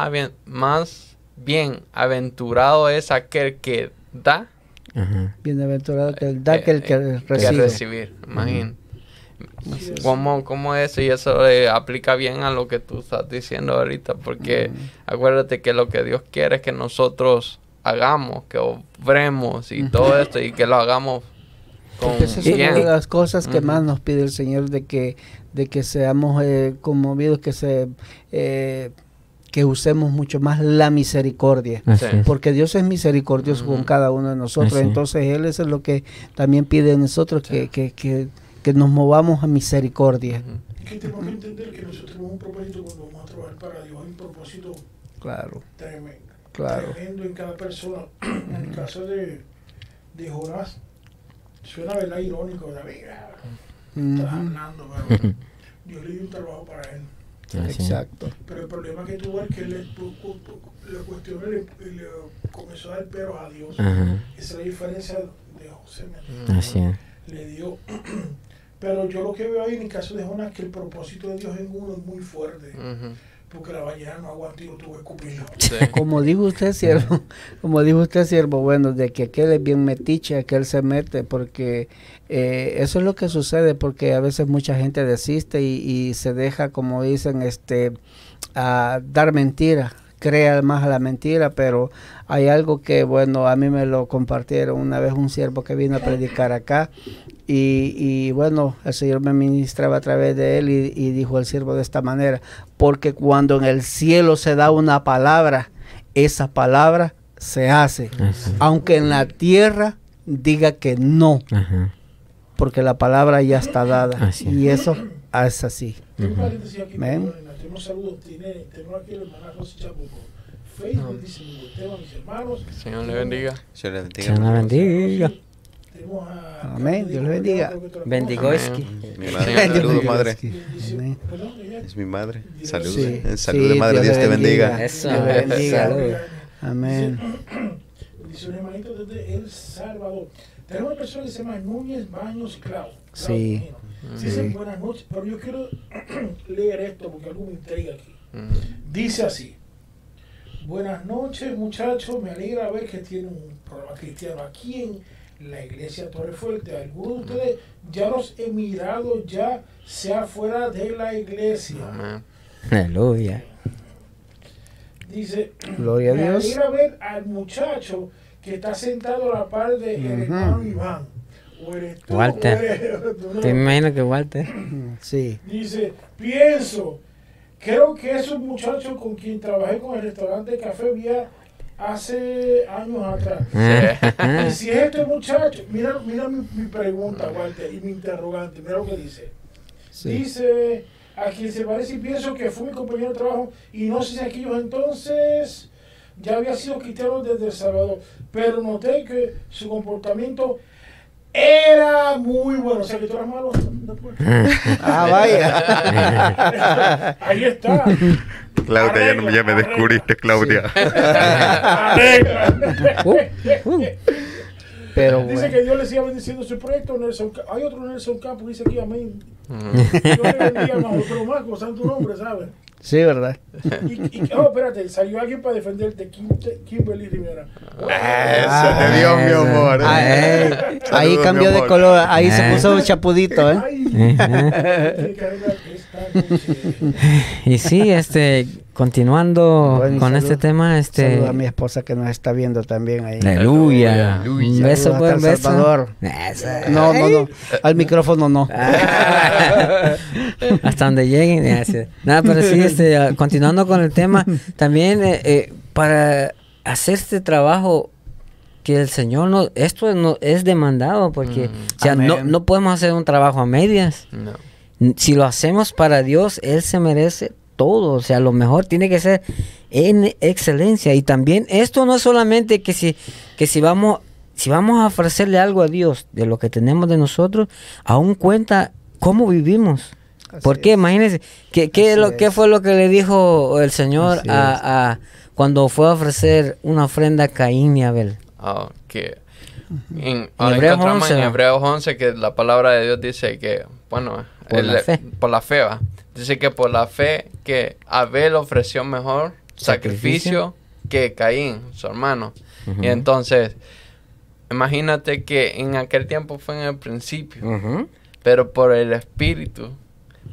más bien aventurado es aquel que da Ajá. Bienaventurado que el da que el que que recibe. recibir. Imagínate. Es. ¿Cómo, cómo eso? Y eso eh, aplica bien a lo que tú estás diciendo ahorita, porque Mm. acuérdate que lo que Dios quiere es que nosotros hagamos, que obremos y todo esto, y que lo hagamos con esa es una de las cosas que más nos pide el Señor de que de que seamos eh, conmovidos, que se eh, que usemos mucho más la misericordia. Así Sí. es. Porque Dios es misericordioso con cada uno de nosotros. Así. Entonces Él eso es lo que también pide de nosotros, que, que, que, que nos movamos a misericordia. Es que tenemos que entender que nosotros tenemos un propósito cuando vamos a trabajar para Dios. Hay un propósito Claro, tremendo, claro. tremendo en cada persona. En el caso de, de Jonás, suena verdad irónico, David. ah, Estás hablando, pero Dios le dio un trabajo para él. Es. Exacto. Pero el problema que tuvo es que él le, pu- pu- le cuestionó y le, comenzó a dar peros a Dios. Ajá. Esa es la diferencia de José. Así es. Le dio. Pero yo lo que veo ahí en el caso de Jonás que el propósito de Dios en uno es muy fuerte. Porque la ballena no aguantó y lo tuvo que escupirlo. Sí. Como dijo usted, siervo, como dijo usted, siervo, bueno, de que aquel es bien metiche, aquel se mete, porque eh, eso es lo que sucede, porque a veces mucha gente desiste y, y se deja, como dicen, este, a dar mentira, crea más a la mentira, pero hay algo que, bueno, a mí me lo compartieron una vez un siervo que vino a predicar acá y, y, bueno, el Señor me ministraba a través de él y, y dijo el siervo de esta manera, porque cuando en el cielo se da una palabra, esa palabra se hace, aunque en la tierra diga que no, Ajá. porque la palabra ya está dada Así y eso es así. Ven. Tenemos saludos. Tiene, tengo aquí el hermana Rosy Chabuco. Facebook dice, mi Esteban, mis hermanos. Señor le bendiga. Se le bendiga. Señor la bendiga. Tenemos a Amén, Dios le bendiga. Bendigoski. Mi madre, Señor, saludos, madre. Es mi madre. Saludos. Sí, Saludos, sí, madre. Dios le te bendiga. Eso. Dios le bendiga. Salud. Amén. Dice un hermanito desde El Salvador. Tenemos una persona que se llama Núñez Baños Clau. Sí. Sí. Dice buenas noches, pero yo quiero leer esto porque algo me intriga aquí. Dice así. Buenas noches muchachos, me alegra ver que tienen un programa cristiano aquí en la iglesia Torre Fuerte. Algunos de ustedes ya los he mirado ya sea fuera de la iglesia. Amén. Aleluya. Dice, Gloria a me Dios. alegra ver al muchacho que está sentado a la par de el hermano Iván. O eres tú, Walter. o eres tú, no. Te imagino que Walter. Sí. Dice, pienso, creo que es un muchacho con quien trabajé con el restaurante Café Vía hace años atrás. Ah. Y si es este muchacho, mira, mira mi, mi pregunta, Walter, y mi interrogante, mira lo que dice. Sí. Dice, a quien se parece y pienso que fue mi compañero de trabajo, y no sé si aquellos entonces ya había sido cristiano desde El Salvador, pero noté que su comportamiento era muy bueno. O sea, que tú eras malo. Ah, vaya. Ahí está. Claudia, ya, ya me descubriste, Claudia. Arregla. Uh, uh. Pero Dice bueno. que Dios le siga bendiciendo su proyecto. Nelson, hay otro Nelson Campos, dice aquí, amén. Ujú. Dios le bendiga más otro más, con santo nombre, ¿sabes? Sí, ¿verdad? Y, y, oh, espérate, salió alguien para defenderte, Kim, Kimberly Rivera. Eso te dio, mi amor. Ah, eh, ahí cambió de color, ahí se Eh. puso un chapudito, ¿eh? Ay, Y sí, este, continuando Bueno, con salud- este tema, este. Saludos a mi esposa que nos está viendo también ahí. Aleluya. Aleluya. Un beso, buen beso. Salvador. Eso. No, no, no. Al micrófono no. Hasta donde lleguen. Nada, pero sí, este, continuando con el tema, también eh, eh, para hacer este trabajo que el Señor no, esto no, es demandado porque, Mm. o sea, no, no podemos hacer un trabajo a medias. No. Si lo hacemos para Dios, Él se merece todo. O sea, lo mejor tiene que ser en excelencia. Y también esto no es solamente que si, que si vamos, si vamos a ofrecerle algo a Dios de lo que tenemos de nosotros, aún cuenta cómo vivimos. Así ¿Por qué? es. Imagínense, ¿qué, qué, lo, ¿qué fue lo que le dijo el Señor a, a- cuando fue a ofrecer una ofrenda a Caín y Abel? Ah, que en, Hebreos 11, en ¿va? Hebreos 11 que la palabra de Dios dice que, bueno, Por el- la fe. por la fe, va. Dice que por la fe que Abel ofreció mejor Sacrificio. sacrificio, que Caín, su hermano. Y entonces, imagínate que en aquel tiempo fue en el principio, pero por el Espíritu,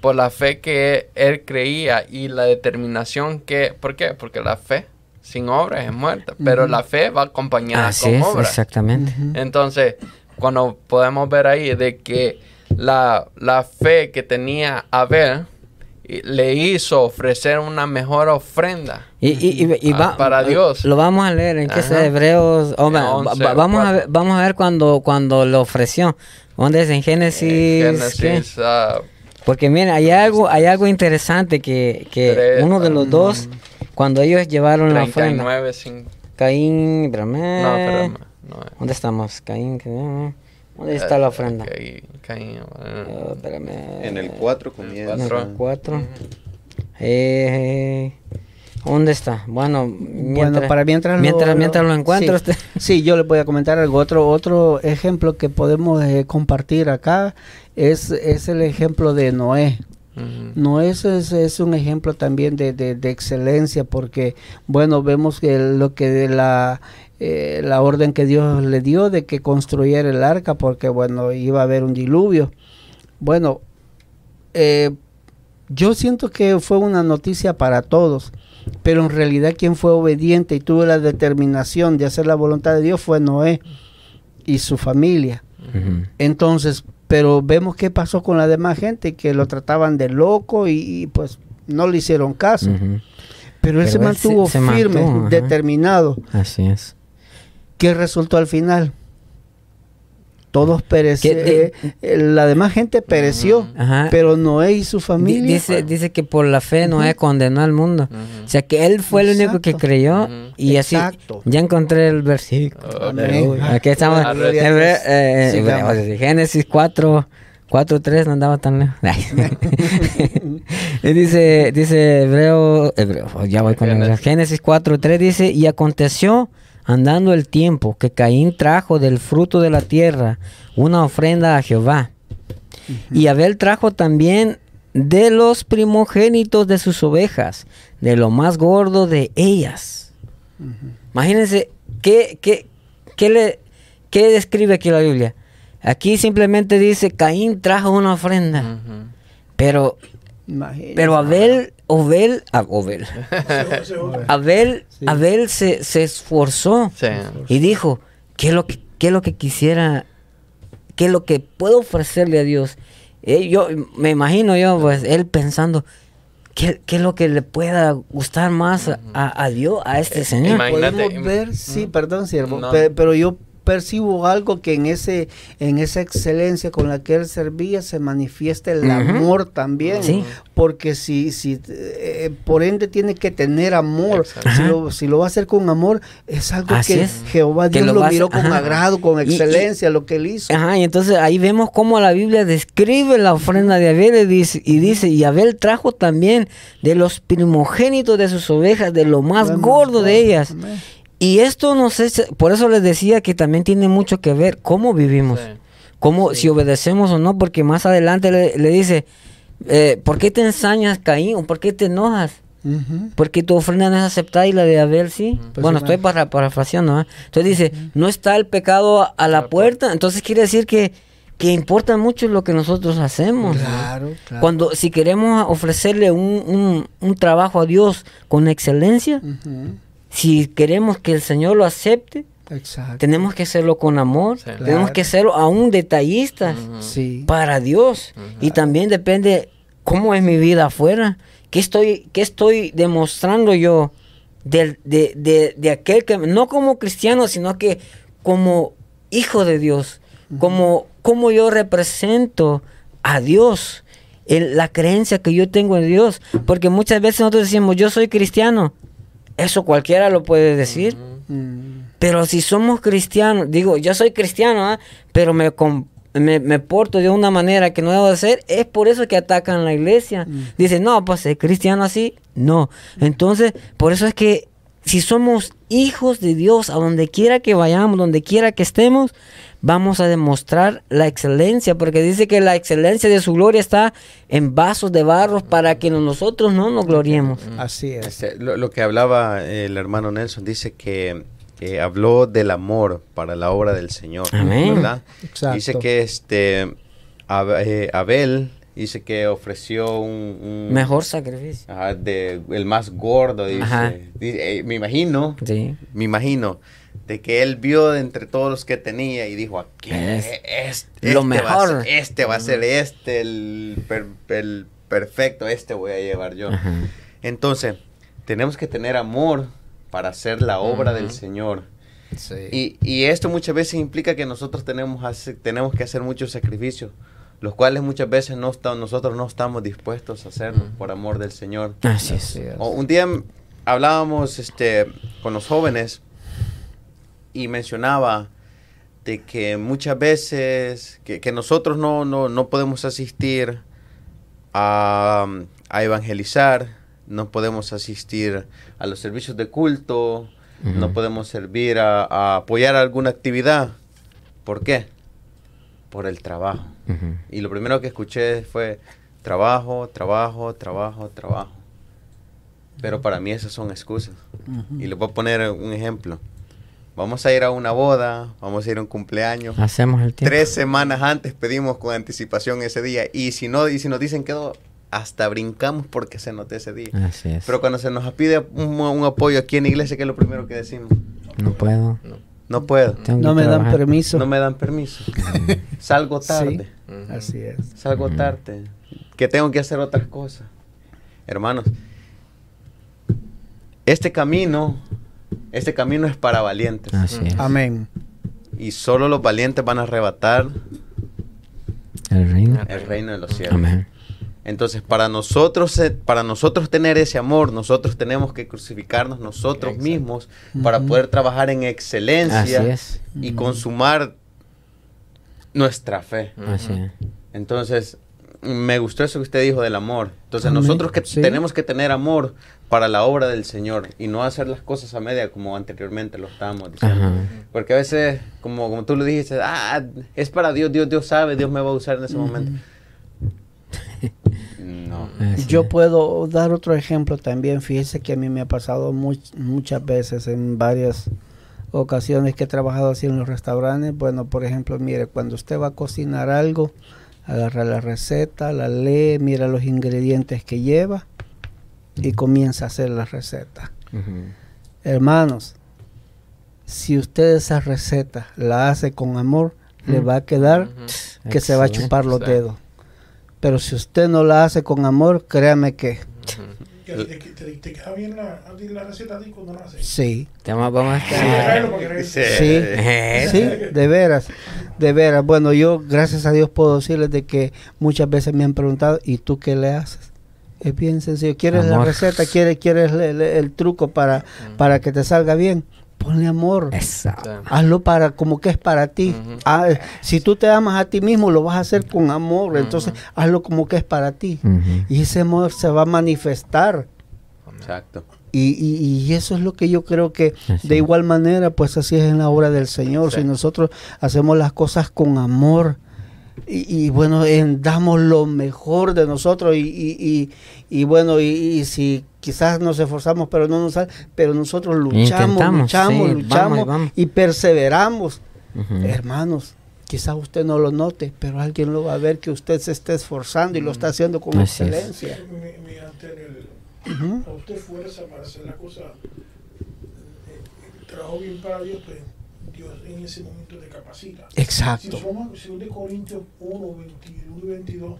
por la fe que él creía y la determinación que, ¿por qué? Porque la fe sin obras es muerta, pero la fe va acompañada Así con es, obras. exactamente. Entonces, cuando podemos ver ahí de que la, la fe que tenía Abel le hizo ofrecer una mejor ofrenda. Y, y, y- y va- para Dios. Lo vamos a leer en que Hebreos. oh, va- va- 11, va- vamos, a ver, vamos a ver cuando, cuando lo ofreció. ¿Dónde es? En Génesis. En ¿qué? Génesis ah, Porque miren, hay algo, hay algo interesante que, que uno de los ah, dos, cuando ellos llevaron la ofrenda, 39, sin- Caín, espérame. No, espérame, no, ¿Dónde estamos? Caín. ¿Dónde está la ofrenda? Eh, Oh, espérame. En el 4 comienza. En el. Eh, ¿Dónde está? Bueno, mientras, bueno, para mientras, mientras, mientras lo encuentro. sí. usted- Sí, yo les voy a comentar algo. Otro, otro ejemplo que podemos eh, compartir acá es, es el ejemplo de Noé. Noé es, es, es un ejemplo también de, de- de excelencia porque, bueno, vemos que lo que de la, eh, la orden que Dios le dio de que construyera el arca porque, bueno, iba a haber un diluvio. Bueno, eh, yo siento que fue una noticia para todos, pero en realidad quien fue obediente y tuvo la determinación de hacer la voluntad de Dios fue Noé y su familia. Entonces, pero vemos qué pasó con la demás gente, que lo trataban de loco y, y, pues no le hicieron caso. Pero él se mantuvo se- se firme, mantuvo, determinado. Así es. ¿Qué resultó al final? Todos perecieron. Que la demás gente pereció, Ajá. pero Noé y su familia. Dice, dice que por la fe Noé condenó al mundo. Ujú. O sea que él fue el único que Exacto. creyó y así Exacto. ya encontré el versículo. Amén. Aquí estamos Hebre- eh, Sigamos. Hebre- Génesis 4 4 3 no andaba tan lejos. Y dice dice Hebreo, Hebreo, ya voy con Génesis. Hebreo. Génesis 4 3 dice, "Y aconteció andando el tiempo que Caín trajo del fruto de la tierra una ofrenda a Jehová. Y Abel trajo también de los primogénitos de sus ovejas, de lo más gordo de ellas. Imagínense, ¿qué, qué, qué le, qué describe aquí la Biblia? Aquí simplemente dice, Caín trajo una ofrenda, pero, Imagínense. pero Abel, Abel, ah, Abel, Abel, Sí. Abel se, se esforzó Sí. y dijo, ¿qué es lo que, qué es lo que quisiera, qué es lo que puedo ofrecerle a Dios? Eh, yo me imagino yo, pues, él pensando, ¿qué, qué es lo que le pueda gustar más a, a- Dios, a este Señor? imagínate, podemos ver, sí, perdón, siervo, No. pe- pero yo percibo algo que en ese en esa excelencia con la que él servía se manifiesta el amor también. Sí. porque si si eh, por ende tiene que tener amor. Si lo, si lo va a hacer con amor es algo Así que es. Jehová Que Dios lo lo, va a miró con agrado con Y- y- excelencia lo que él hizo. Ajá, y entonces ahí vemos cómo la Biblia describe la ofrenda de Abel y dice, y dice, y Abel trajo también de los primogénitos de sus ovejas, de lo más Bueno, gordo de ellas. amén. Y esto no sé, si- por eso les decía que también tiene mucho que ver cómo vivimos, Sí. cómo, si obedecemos o no, porque más adelante le, le dice, eh, ¿por qué te ensañas, Caín? ¿O ¿Por qué te enojas? Porque tu ofrenda no es aceptada y la de Abel sí. Pues bueno, sí, estoy para, parafraseando. ¿ah? Entonces dice, no está el pecado a, a la puerta. Entonces quiere decir que, que importa mucho lo que nosotros hacemos. claro, claro. Cuando si queremos ofrecerle un, un- un trabajo a Dios con excelencia. Si queremos que el Señor lo acepte, exacto tenemos que hacerlo con amor, Sí. tenemos que hacerlo aún detallistas sí para Dios. Y también depende cómo es mi vida afuera. ¿Qué estoy, qué estoy demostrando yo del- de, de- de aquel que, no como cristiano, sino que como hijo de Dios, como, como yo represento a Dios, en la creencia que yo tengo en Dios? Porque muchas veces nosotros decimos, yo soy cristiano. Eso cualquiera lo puede decir. Mm. Pero si somos cristianos, digo, yo soy cristiano, ¿ah? pero me, com- me, me porto de una manera que no debo de ser, es por eso que atacan la iglesia. Dicen, no, pues es cristiano así. No. Entonces, por eso es que si somos hijos de Dios, a donde quiera que vayamos, donde quiera que estemos, vamos a demostrar la excelencia, porque dice que la excelencia de su gloria está en vasos de barro para que nosotros no nos gloriemos. Así es. Este, lo, lo que hablaba el hermano Nelson dice que eh, habló del amor para la obra del Señor, Amén. ¿verdad? Exacto. Dice que este Ab- eh, Abel dice que ofreció un, un- Mejor sacrificio. ajá, de el más gordo, dice. Ajá. Dice, eh, me imagino, Sí. me imagino de que él vio de entre todos los que tenía y dijo aquí Es este, lo este va a mejor. ser- este va a ser este el, per- el perfecto, este voy a llevar yo. Ajá. Entonces, tenemos que tener amor para hacer la obra del Señor. Sí. Y, y esto muchas veces implica que nosotros tenemos, hace- tenemos que hacer muchos sacrificios, los cuales muchas veces no está- nosotros no estamos dispuestos a hacerlo por amor del Señor. Así es. O un día hablábamos este, con los jóvenes y mencionaba de que muchas veces que, que nosotros no, no, no podemos asistir a, a evangelizar, no podemos asistir a los servicios de culto, no podemos servir a, a apoyar alguna actividad. ¿Por qué? Por el trabajo. Y lo primero que escuché fue trabajo, trabajo, trabajo, trabajo. Pero para mí esas son excusas. Y les voy a poner un ejemplo. Vamos a ir a una boda, vamos a ir a un cumpleaños. Hacemos el tiempo. Tres semanas antes pedimos con anticipación ese día. Y si no, y si nos dicen que no, hasta brincamos porque se note ese día. Así es. Pero cuando se nos pide un, un apoyo aquí en la iglesia, ¿qué es lo primero que decimos? no puedo. No puedo. Tengo No me dan permiso. No me dan permiso. Salgo tarde. Así es. Salgo tarde. Que tengo que hacer otras cosas. Hermanos, este camino, este camino es para valientes. Así es. Amén. Y solo los valientes van a arrebatar El reino. el reino de los cielos. Amén. Entonces, para nosotros, eh, para nosotros tener ese amor, nosotros tenemos que crucificarnos nosotros Exacto. mismos para poder trabajar en excelencia Así es. y consumar nuestra fe. Así es. Entonces, me gustó eso que usted dijo del amor. Entonces, Amén. nosotros que Sí. tenemos que tener amor para la obra del Señor y no hacer las cosas a media como anteriormente lo estábamos diciendo. Ajá. Porque a veces, como, como tú lo dijiste, ah, es para Dios, Dios, Dios sabe, Dios me va a usar en ese momento. No. Así Yo puedo dar otro ejemplo también. Fíjese que a mí me ha pasado much- muchas veces en varias ocasiones que he trabajado así en los restaurantes. Bueno, por ejemplo, mire, cuando usted va a cocinar algo, agarra la receta, la lee, mira los ingredientes que lleva y comienza a hacer la receta. Hermanos, si usted esa receta la hace con amor, le va a quedar que se va a chupar los dedos. Pero si usted no la hace con amor, créame que te, te- te- te queda bien la, receta a ti cuando la haces. sí. Te vamos, vamos a Sí, estar. Sí. Sí, de veras, de veras. Bueno, yo gracias a Dios puedo decirles de que muchas veces me han preguntado, ¿y tú qué le haces? Es bien sencillo. ¿Quieres la receta? ¿Quieres, quieres el, el- el truco para, para que te salga bien? Ponle amor. Sí. Hazlo para como que es para ti. Ah, si tú te amas a ti mismo, lo vas a hacer con amor. Entonces, hazlo como que es para ti. Y ese amor se va a manifestar. Exacto. Y, y- y eso es lo que yo creo que Así de igual manera, pues así es en la obra del Señor. Si nosotros hacemos las cosas con amor y, y bueno, en- damos lo mejor de nosotros y, y- y- y bueno, y, y si quizás nos esforzamos, pero no nos sale, pero nosotros luchamos, Intentamos, luchamos, sí, vamos y luchamos vamos. y perseveramos. Hermanos, quizás usted no lo note, pero alguien lo va a ver que usted se está esforzando y lo está haciendo con Así es. excelencia. Mi- Ujú. a usted fuerza para hacer la cosa, eh, trabajo bien para Dios, pues Dios en ese momento te capacita. Si Exacto. somos, según de Corintios 1, 21 y 22,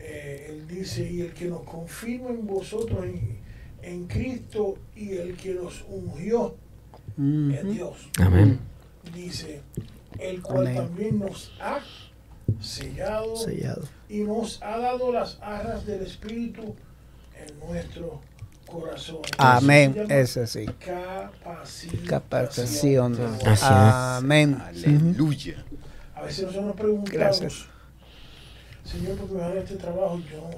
eh, él dice, y el que nos confirma en vosotros en, en Cristo y el que nos ungió es Ujú. Dios. Amén. Dice, el cual Amén. también nos ha sellado Sellado. y nos ha dado las arras del Espíritu en nuestro corazón. Amén. Eso sí. Capacitación. Capacitación. Amén. Aleluya. A veces nosotros nos preguntamos, Gracias. Señor, ¿por qué me das este trabajo? Yo,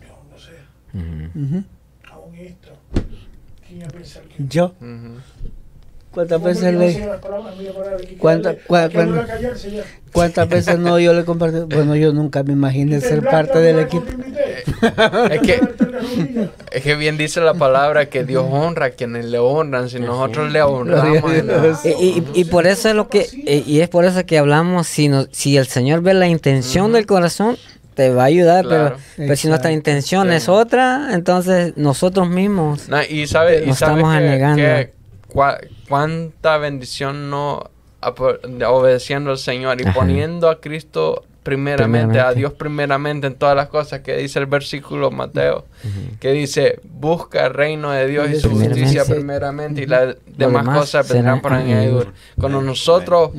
yo no sé, Ujú. Ujú. aún esto. ¿Quién iba a pensar que Yo, Ujú. ¿Cuántas veces le... sé las palabras, mira, para ver, que ¿Cuánta- callarle- cua- que no cuán- la callarse ya. ¿Cuántas veces no yo le compartí? Bueno, yo nunca me imaginé Y ser parte del equipo. Es que, es que bien dice la palabra que Dios honra a quienes le honran. Si nosotros le honramos. Y, y- y por eso es lo que y, y es por eso que hablamos si no- si el Señor ve la intención del corazón te va a ayudar Claro. pero, pero si nuestra intención Sí. es otra entonces nosotros mismos No, y sabe, y Nos sabe estamos que- anegando. que cuánta bendición no obedeciendo al Señor y Ajá. poniendo a Cristo primeramente, a. Dios primeramente en todas las cosas que dice el versículo Mateo, que dice, busca el reino de Dios y su Primeramente. justicia primeramente y las demás demás cosas vendrán por añadidura. Cuando nosotros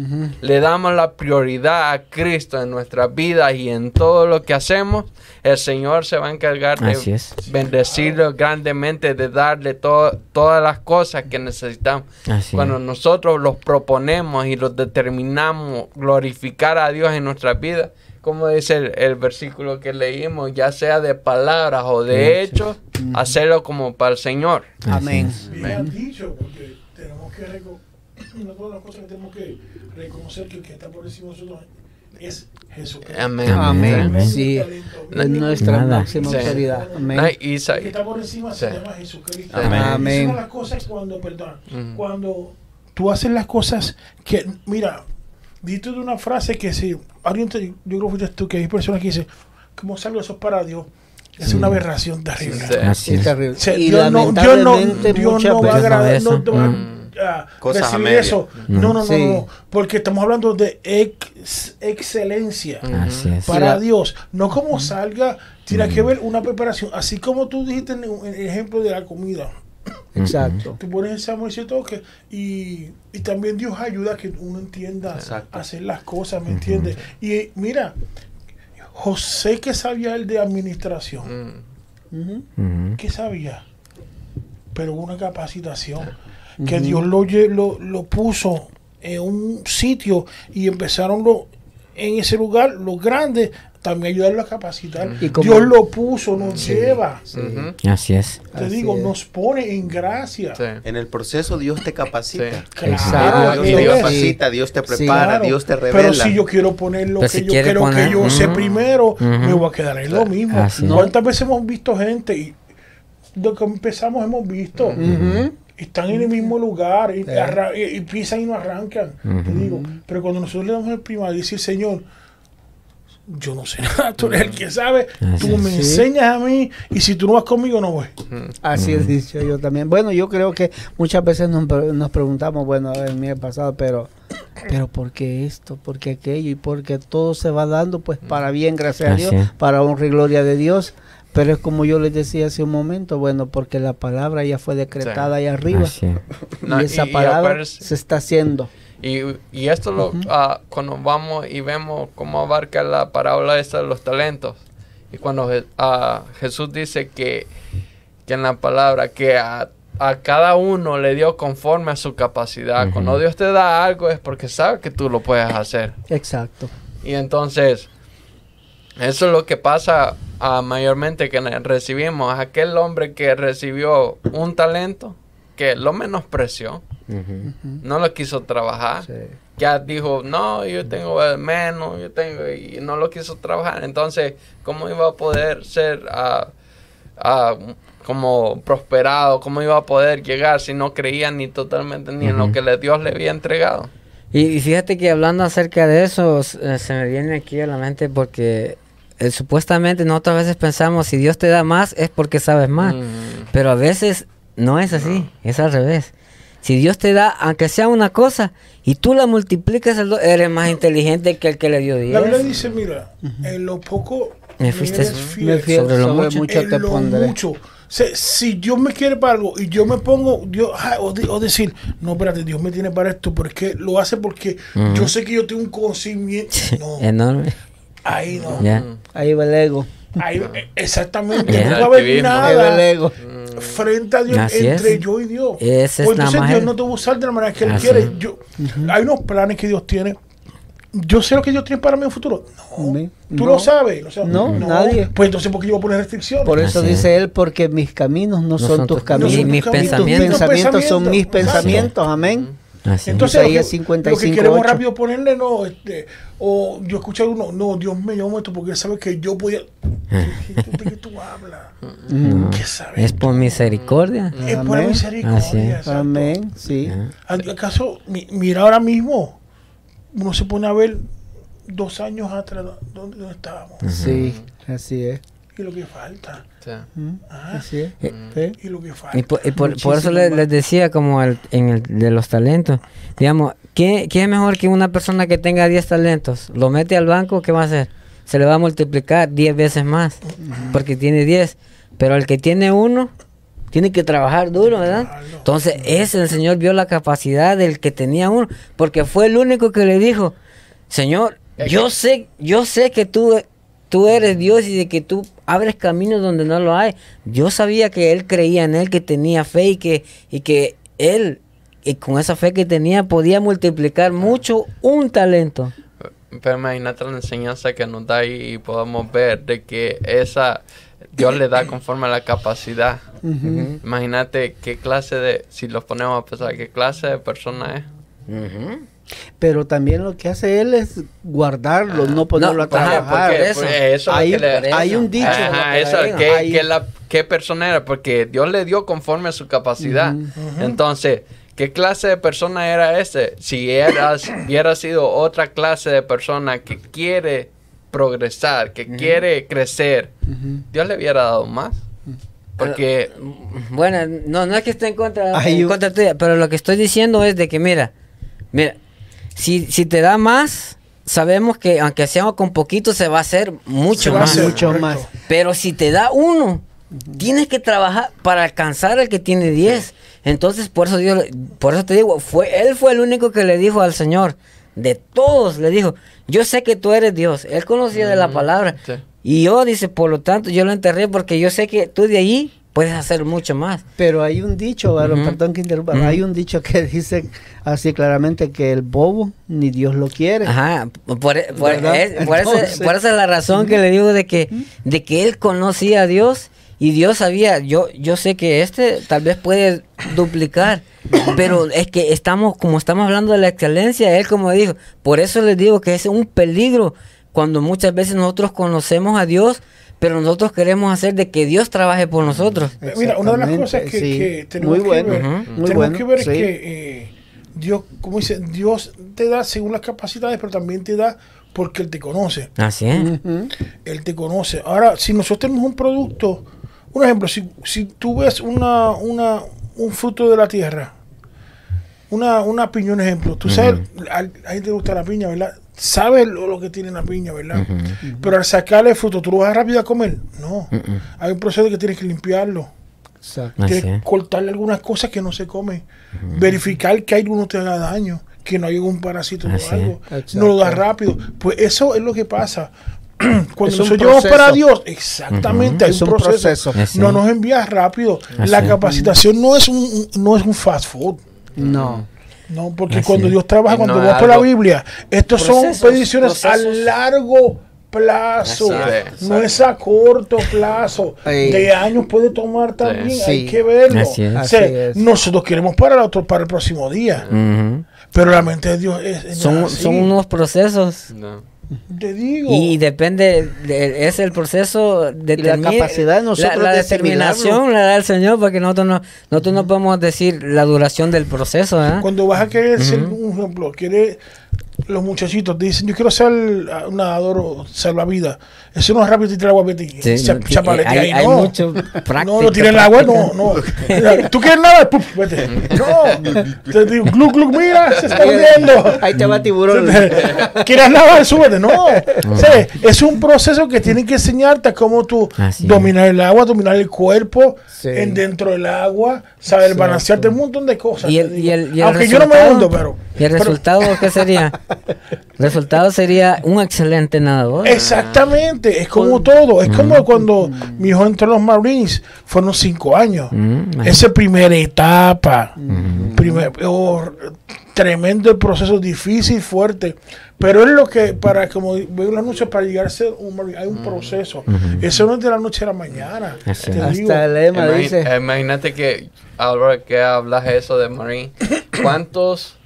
le damos la prioridad a Cristo en nuestras vidas y en todo lo que hacemos, el Señor se va a encargar de es. bendecirlo grandemente, de darle to- todas las cosas que necesitamos. Así Cuando es. nosotros los proponemos y los determinamos glorificar a Dios en nuestras vidas, como dice el, el versículo que leímos, ya sea de palabras o de hechos, hacerlo como para el Señor. Amén. Bien dicho, porque tenemos que reconocer, una de las cosas que tenemos que reconocer que el que está por encima de nosotros es Jesucristo. Amén. Amén. Amén. Sí, talento, es nuestra Nada. máxima Sí. autoridad. Amén. El que está por encima se Sí. llama Jesucristo. Amén. Amén. Son las cosas cuando, perdón, Ujú. cuando tú haces las cosas que, mira, diste de una frase que si, alguien te- yo creo que fuiste tú, que hay personas que dicen, ¿cómo salgo eso es para Dios? Es una aberración terrible. Sí. Así Es terrible. O sea, y Dios no, Dios no, Dios no va a veces- agradar, eso. no te va Mm. a Cosas a recibir eso. No, no, no, Sí. no, porque estamos hablando de ex- excelencia para Dios. No como salga, tiene que ver una preparación. Así como tú dijiste en el ejemplo de la comida. Exacto. Tú pones esa ese toque y, y también Dios ayuda a que uno entienda Exacto. hacer las cosas, ¿me entiendes? Y mira, José que sabía el de administración, Mm. ¿qué sabía? Pero una capacitación que Dios lo, lo, lo puso en un sitio y empezaron lo, en ese lugar los grandes también ayudarlo a capacitar. Y Dios lo puso, nos lleva. Así es. Te Así digo, es. nos pone en gracia. Sí. En el proceso Dios te capacita. Sí. Claro, Dios te capacita, Dios te Sí. prepara, Claro, Dios te Pero revela. si yo quiero poner lo Pero que si yo creo poner- que yo sé Ujú. primero, Ujú. me voy a quedar en lo mismo. Así es. ¿Cuántas veces hemos visto gente y lo que empezamos hemos visto? Ujú. Están en el mismo lugar y, Sí. arra- y- y pisan y no arrancan. Te digo, pero cuando nosotros le damos el primario y decir, Señor, yo no sé nada, tú eres el que sabe, tú me Sí. enseñas a mí y si tú no vas conmigo no voy. Así es dicho yo también. Bueno, yo creo que muchas veces nos, pre- nos preguntamos, bueno, en mi pasado, pero, pero ¿por qué esto? ¿Por qué aquello? Y porque todo se va dando pues para bien, gracias a Dios, es. para honra y gloria de Dios. Pero es como yo les decía hace un momento, bueno, porque la palabra ya fue decretada ahí arriba. Así es. No, y esa y- y palabra se está haciendo. Y, y esto lo, ah, cuando vamos y vemos cómo abarca la parábola esta de los talentos. Y cuando ah, Jesús dice que, que en la palabra que a, a cada uno le dio conforme a su capacidad. Cuando Dios te da algo es porque sabe que tú lo puedes hacer. Exacto. Y entonces, eso es lo que pasa ah, mayormente que recibimos. Aquel hombre que recibió un talento, que lo menospreció, Ujú. no lo quiso trabajar Sí. ya dijo, no, yo tengo el menos, yo tengo, y no lo quiso trabajar. Entonces, ¿cómo iba a poder ser ah, ah, como prosperado? ¿Cómo iba a poder llegar si no creía ni totalmente ni en lo que le, Dios le había entregado? Y, y fíjate que hablando acerca de eso, eh, se me viene aquí a la mente porque eh, supuestamente nosotros a veces pensamos, si Dios te da más es porque sabes más. Mm, Pero a veces no es así, es al revés. Si Dios te da, aunque sea una cosa, y tú la multiplicas, eres más inteligente que el que le dio La Biblia 10. dice, mira, en lo poco Me fuiste eres me fiel. Me fiel sobre sobre, lo mucho. mucho, en te lo pondré. mucho. Si Dios me quiere para algo y yo me pongo, Dios, o, de- o decir, no, espérate, Dios me tiene para esto, porque lo hace porque yo sé que yo tengo un conocimiento. No, Enorme. ahí no. Ahí va el ego. Ahí, exactamente, Ya. no va a haber Activismo. Ahí va el nada ego. Frente a Dios Así entre es. yo y Dios. Ese es Pues nada entonces Dios no te va a usar de la manera que Él Así quiere. es. Yo, Hay unos planes que Dios tiene yo sé lo que Dios tiene para mí en el futuro. No, tú No. lo sabes. O sea, No, nadie. Pues entonces, ¿por qué yo voy a poner restricciones? Por eso Así es. dice él, porque mis caminos no, son tus caminos, ni mis tus pensamientos. pensamientos son mis pensamientos, amén. Así. Entonces, lo que, Isaías lo que 55, queremos 8. rápido ponerle, no, este, o yo escuché uno, no, Dios me llamó esto porque él sabe que yo podía. ¿De qué tú hablas? Mm. ¿Qué sabes? es por misericordia. Es por Amén. Así misericordia. Amén, sí. ¿Acaso, mi- mira ahora mismo, uno se pone a ver dos años atrás dónde, dónde estábamos Sí, así es. Y lo que falta? Sí. Ah, Sí. y lo que falta. Y por, y por- por eso les decía como el- en el de los talentos, digamos, ¿qué, qué es mejor que una persona que tenga 10 talentos? Lo mete al banco, ¿qué va a hacer? Se le va a multiplicar 10 veces más, porque tiene 10. Pero el que tiene uno, tiene que trabajar duro, ¿verdad? Entonces, ese el Señor vio la capacidad del que tenía uno, porque fue el único que le dijo, Señor, yo sé, yo sé que tú, tú eres Dios y de que tú abres caminos donde no lo hay. Yo sabía que él creía en él, que tenía fe y que, y que él, y con esa fe que tenía, podía multiplicar mucho un talento. Pero imagínate la enseñanza que nos da ahí y podemos ver de que esa Dios le da conforme a la capacidad. Imagínate qué clase de, si los ponemos a pensar, qué clase de persona es. Pero también lo que hace él es guardarlo, no ponerlo a No, ajá, trabajar. porque- eso. porque eso es Hay, lo que le- hay un dicho. Ajá, que eso, le digo. ¿qué, Hay- qué la, ¿qué persona era? Porque Dios le dio conforme a su capacidad. Entonces, ¿qué clase de persona era ese? Si era, hubiera sido otra clase de persona que quiere progresar, que quiere crecer. Dios le hubiera dado más. Porque, Bueno, no, no es que esté en contra, en contra tuya, pero lo que estoy diciendo es de que, mira, mira, si, si te da más, sabemos que aunque sea con poquito, se va a hacer mucho más. hacer, Mucho más. Pero si te da uno, tienes que trabajar para alcanzar al que tiene 10. Entonces, por eso, Dios, por eso te digo, fue, él fue el único que le dijo al Señor, de todos, le dijo, yo sé que tú eres Dios. Él conocía de la palabra. sí. Y yo, dice, por lo tanto, yo lo enterré porque yo sé que tú de ahí puedes hacer mucho más. Pero hay un dicho, Ujú. perdón que interrumpa, hay un dicho que dice así claramente que el bobo ni Dios lo quiere. Ajá, por, por- es- por por esa es la razón que le digo de que, de que él conocía a Dios y Dios sabía, yo, yo sé que este tal vez puede duplicar, pero es que estamos, como estamos hablando de la excelencia, él como dijo, por eso les digo que es un peligro cuando muchas veces nosotros conocemos a Dios, pero nosotros queremos hacer de que Dios trabaje por nosotros. Mira, una de las cosas que, sí. que tenemos Muy bueno, que ver, tenemos bueno, que ver es que eh, Dios, como dice, Dios te da según las capacidades, pero también te da porque Él te conoce. Así es. Él te conoce. Ahora, si nosotros tenemos un producto, un ejemplo, si, si tú ves una, una, un fruto de la tierra, una, una piña, un ejemplo, tú sabes, a, a gente le gusta la piña, ¿verdad? Sabes lo, lo que tiene la piña, ¿verdad? Pero al sacarle el fruto, ¿tú lo vas rápido a comer? No. Hay un proceso que tienes que limpiarlo. Exacto. Así Tienes es. que cortarle algunas cosas que no se comen. Verificar que algo no te haga daño, que no hay algún parásito o Así es. algo. Exacto. No lo das rápido. Pues eso es lo que pasa. Cuando un nosotros llevamos para Dios, exactamente, hay Es un un proceso. proceso. Así No nos envías rápido. Así La capacitación no es un no es un fast food. No. No, porque Así cuando. Dios trabaja, cuando no vamos es por la Biblia, estos Procesos, son peticiones a largo plazo, no es a corto plazo. De años puede tomar también, Sí. hay que verlo. Así es. O sea, Así es. Nosotros queremos para el otro, para el próximo día, pero la mente de Dios es, es son, son unos procesos no. Te digo. Y depende, de- es el proceso de la capacidad de nosotros La, la de determinación la da el Señor, porque nosotros no, nosotros no podemos decir la duración del proceso. ¿eh? Cuando vas a querer ser, un ejemplo, quiere los muchachitos te dicen, yo quiero ser ah, un nadador o salvavidas. Eso no es rápido tirar agua, Sí, cha- no, chapalete hay- ahí, hay no. mucho práctica, no, no tiren el agua, no, no. ¿Tú quieres nadar? Puf, vete. No. Te digo, glu, glu, mira, se está hundiendo. Ahí te va tiburón. ¿Quieres nadar? Súbete. No. O sea, es un proceso que tienen que enseñarte a cómo tú Así es. dominar el agua, dominar el cuerpo Sí. en dentro del agua, saber balancearte un montón de cosas. Y el, y el, y el Aunque yo no me hundo, pero. ¿Y el pero- resultado qué sería? El resultado sería un excelente nadador. Exactamente, es como todo. Es como cuando mi hijo entró en los Marines, fueron cinco años. Mm, Esa primera etapa, primer, oh, tremendo el proceso, difícil, fuerte. Pero es lo que, para como veo el anuncio, para llegar a ser un marine, hay un proceso. Eso no es de la noche a la mañana. Te es. digo, Hasta el lema dice. Imagínate que ahora que hablas eso de Marine, ¿cuántos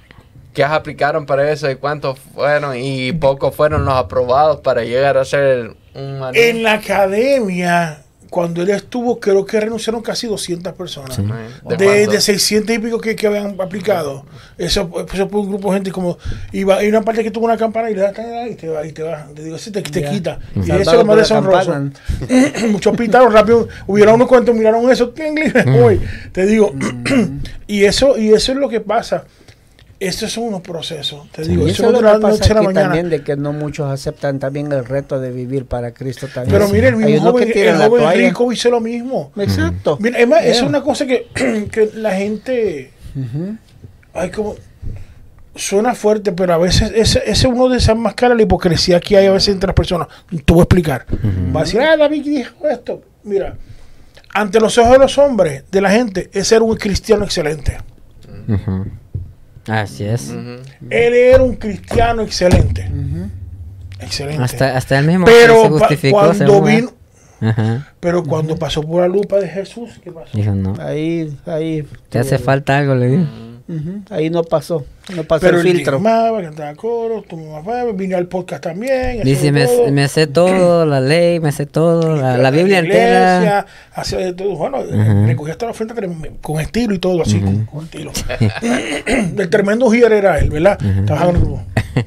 que aplicaron para eso y cuántos fueron y pocos fueron los aprobados para llegar a ser un en la academia, cuando él estuvo, creo que renunciaron casi 200 personas. ¿De De, cuántos? de 600 y pico que, que habían aplicado. Eso, eso fue un grupo de gente como. Iba, hay una parte que tuvo una campana y le da y te va, y te va. Te digo, sí, te, te quita. Y eso es lo más deshonroso. Muchos pintaron rápido. Hubieron unos cuantos, miraron eso. Voy. Te digo. y eso y eso es lo que pasa. Estos son unos procesos. Te digo, Y eso es es de lo la que noche pasa aquí también, de que no muchos aceptan también el reto de vivir para Cristo también. Pero mire, el mismo joven, que el joven rico hizo lo mismo. Exacto. Mira, es más, es una cosa que, que la gente. Ay, como. Suena fuerte, pero a veces ese, ese uno desenmascara la hipocresía que hay a veces entre las personas. Te voy a explicar. Va a decir, ah, David dijo esto. Mira, ante los ojos de los hombres, de la gente, ese era un cristiano excelente. Ujú. Así es. Él era un cristiano excelente. Excelente. Hasta, hasta él mismo pero se justificó. cuando vino, Ajá. pero cuando pasó por la lupa de Jesús, ¿qué pasó? Dijo, no. Ahí, ahí. Te hace falta algo, le Ahí no pasó. No pasó Pero el filtro. cantaba fue, vino al podcast también. Dice, me, me sé todo, la ley, me sé todo, la, la Biblia entera. iglesia, hacía de todo. Bueno, Ajá. recogía hasta la ofrenda con estilo y todo así, con, con estilo. Del tremendo gier era él, ¿verdad? Trabajaba en el grupo.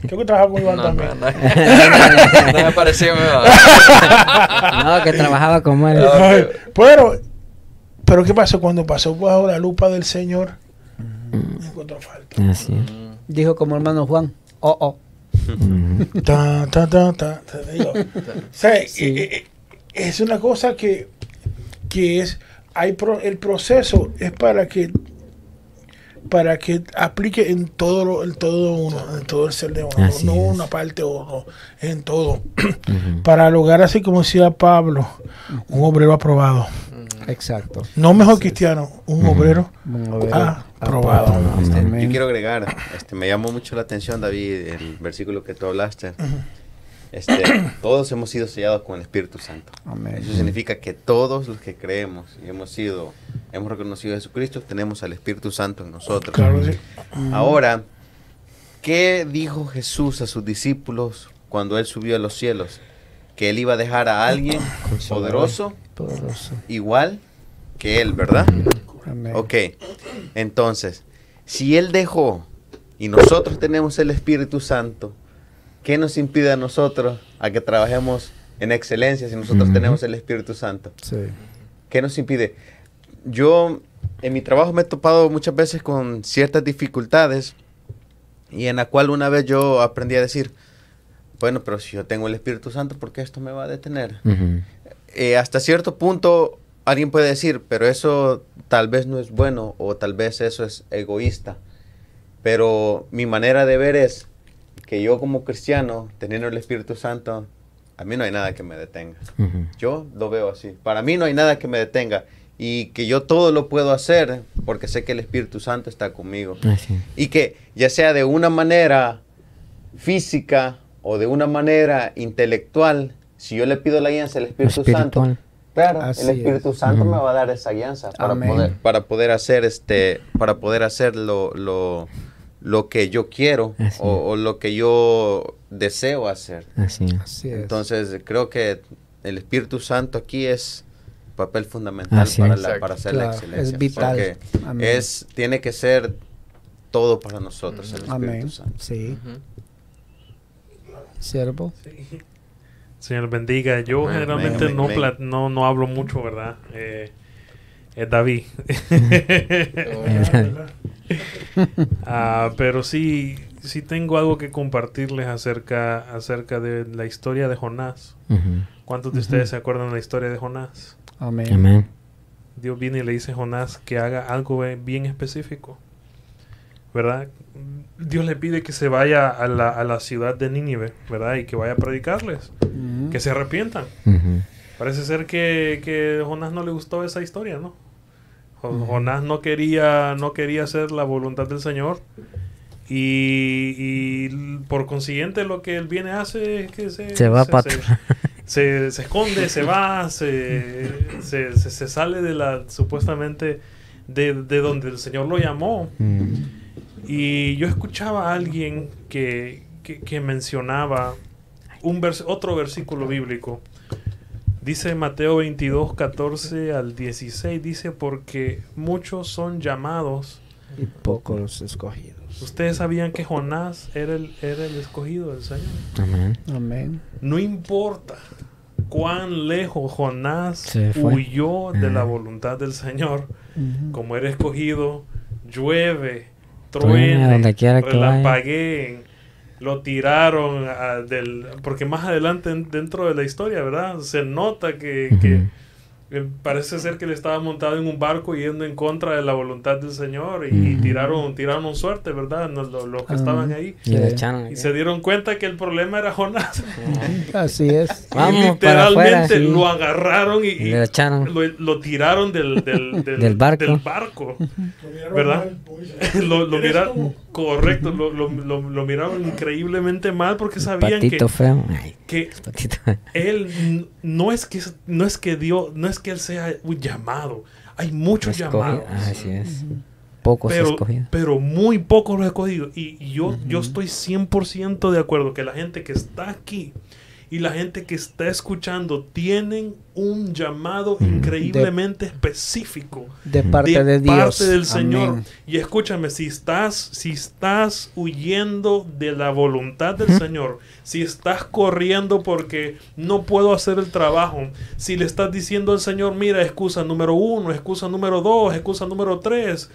Creo que trabajaba con Iván No, también. no, no. No me pareció. No, que trabajaba como él. Pero, pero ¿qué pasó cuando pasó bajo la lupa del Señor? Encontró falta. Así es. Dijo como hermano Juan. Oh, oh. Ta, ta, ta, ta, te digo. O sea, eh, eh, es una cosa que, que es, hay pro- el proceso es para que para que aplique en todo lo- en todo uno, en todo el ser de uno, Así no es. una parte o no, en todo. Para lograr así como decía Pablo, un obrero aprobado. Exacto. No mejor cristiano, un obrero Un obrero aprobado. Este, yo quiero agregar, este, me llamó mucho la atención, David, el versículo que tú hablaste. Este, todos hemos sido sellados con el Espíritu Santo. Amén. Eso significa que todos los que creemos y hemos sido, hemos reconocido a Jesucristo, tenemos al Espíritu Santo en nosotros. Claro que sí. Ahora, ¿qué dijo Jesús a sus discípulos cuando él subió a los cielos? Que él iba a dejar a alguien poderoso, Poderoso. igual que él, ¿verdad? Amén. Ok, entonces, si Él dejó y nosotros tenemos el Espíritu Santo, ¿qué nos impide a nosotros a que trabajemos en excelencia si nosotros tenemos el Espíritu Santo? Sí. ¿Qué nos impide? Yo en mi trabajo me he topado muchas veces con ciertas dificultades y en la cual una vez yo aprendí a decir, bueno, pero si yo tengo el Espíritu Santo, ¿por qué esto me va a detener? Eh, hasta cierto punto alguien puede decir, pero eso tal vez no es bueno o tal vez eso es egoísta. Pero mi manera de ver es que yo como cristiano, teniendo el Espíritu Santo, a mí no hay nada que me detenga. Yo lo veo así. Para mí no hay nada que me detenga. Y que yo todo lo puedo hacer porque sé que el Espíritu Santo está conmigo. Así es. Y que ya sea de una manera física o de una manera intelectual, si yo le pido la guianza al Espíritu Santo, claro, Así el Espíritu es. Santo me va a dar esa guianza para Amén. poder, para poder hacer este, para poder hacer lo, lo, lo que yo quiero o, o lo que yo deseo hacer. Así es. Así es. Entonces creo que el Espíritu Santo aquí es papel fundamental Así para, es. la- para hacer la excelencia. es vital. porque es, tiene que ser todo para nosotros el Espíritu Amén. Santo. Sí. Siervo. Señor bendiga. Yo Amén, generalmente amén, no, amén. pla- no no hablo mucho, ¿verdad? Eh, es David. Ah, pero sí, sí tengo algo que compartirles acerca, acerca de la historia de Jonás. ¿Cuántos de ustedes se acuerdan de la historia de Jonás? Amén. Amén. Dios viene y le dice a Jonás que haga algo bien específico. ¿Verdad? Dios le pide que se vaya a la, a la ciudad de Nínive, ¿verdad? Y que vaya a predicarles, que se arrepientan. Parece ser que, que Jonás no le gustó esa historia, ¿no? Jo- Jonás no quería, no quería hacer la voluntad del Señor Y, y por consiguiente lo que él viene hace es que se, Se va se, atrás. se- se esconde, se va, se, se, se- se sale de la supuestamente de, de donde el Señor lo llamó. Mm. Y yo escuchaba a alguien que, que, que mencionaba un vers- otro versículo bíblico. Dice Mateo 22, 14 al 16, dice, porque muchos son llamados. Y pocos los escogidos. Ustedes sabían que Jonás era el, era el escogido del Señor. Amén. Amén. No importa cuán lejos Jonás huyó de la voluntad del Señor, como era escogido, llueve, Truene, donde quiera que vaya. relampagueen, lo tiraron a- del... Porque más adelante en- dentro de la historia, ¿verdad? Se nota que, que, Eh, parece ser que él estaba montado en un barco yendo en contra de la voluntad del Señor y, tiraron, tiraron suerte, ¿verdad? Los, los- los que Ah. estaban ahí. Y le Sí. echaron. Y se dieron cuenta que el problema era Jonás. Así es. Vamos afuera, literalmente sí. lo agarraron y, echaron. lo, lo tiraron del, del, del, Del barco. del ¿Verdad? lo, lo ¿Eres miraron, tú? correcto, lo, lo, lo, lo miraron increíblemente mal porque sabían Patito que, feo. Ay, que él no es que no es que Dios, no es que él sea un llamado. Hay muchos Escogido. llamados. Ah, Así es. Pocos Pero, escogidos. pero muy pocos los escogidos. Y, y yo, yo estoy 100% de acuerdo que la gente que está aquí y la gente que está escuchando tienen un llamado Ujú. increíblemente específico De parte de, Dios. parte del Señor. Y escúchame, si estás, si estás huyendo de la voluntad del Señor, si estás corriendo porque no puedo hacer el trabajo, si le estás diciendo al Señor, mira, excusa número uno, excusa número dos, excusa número tres,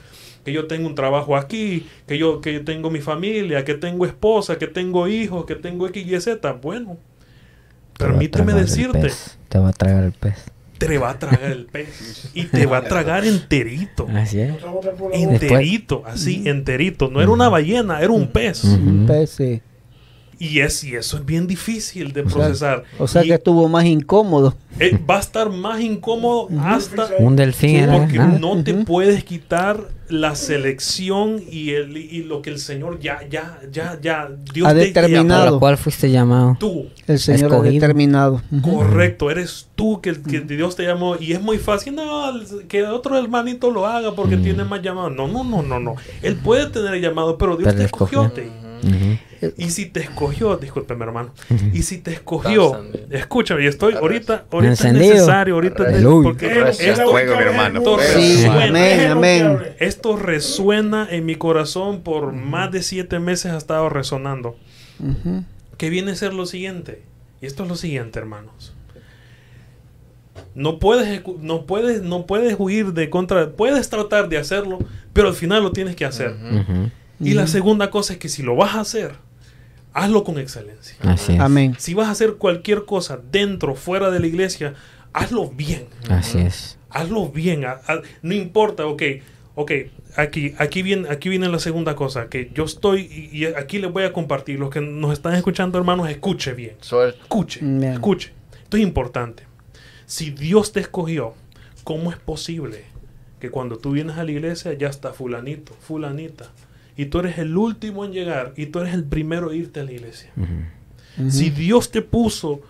que yo tengo un trabajo aquí, que yo, que tengo mi familia, que tengo esposa, que tengo hijos, que tengo X y Z, bueno, permíteme decirte, pez. Te va a tragar el pez. te va a tragar el pez y te va a tragar enterito. Así es. Enterito, así, enterito. No era una ballena, era un pez. Un pez, sí. Y, es, y eso es bien difícil de O sea, procesar. O sea Y, que estuvo más incómodo. eh, va a estar más incómodo hasta Un delfín era. porque nada. no te puedes quitar la selección y, el, y lo que el Señor ya, ya, ya, ya, Dios Ha te determinado. Por cual fuiste llamado. Tú, El Señor ha determinado. Correcto, eres tú que, que Dios te llamó y es muy fácil, no, que otro hermanito lo haga porque tiene más llamado. No, no, no, no, no. Él puede tener el llamado, pero Dios Pero te escogió. te-. Y si te escogió, discúlpeme hermano, y si te escogió, escúchame, y estoy ahorita, ahorita es necesario, ahorita es porque esto, fuego, mi hermano, esto fuego. Sí, resuena, amén, amén. esto resuena en mi corazón por más de siete meses ha estado resonando. Que viene a ser lo siguiente, y esto es lo siguiente, hermanos. No puedes, no puedes, no puedes huir de contra, puedes tratar de hacerlo, pero al final lo tienes que hacer. Y la segunda cosa es que si lo vas a hacer, hazlo con excelencia. Así es. Amén. Si vas a hacer cualquier cosa dentro, fuera de la iglesia, hazlo bien. Así es. Hazlo bien. no importa, ok. Ok, aquí, aquí, viene, aquí viene la segunda cosa, que yo estoy, y, y aquí les voy a compartir, los que nos están escuchando, hermanos, escuche bien. Suerte. Escuche, Bien. escuche. Esto es importante. Si Dios te escogió, ¿cómo es posible que cuando tú vienes a la iglesia ya está fulanito, fulanita? Y tú eres el último en llegar y tú eres el primero en irte a la iglesia. Si Dios te puso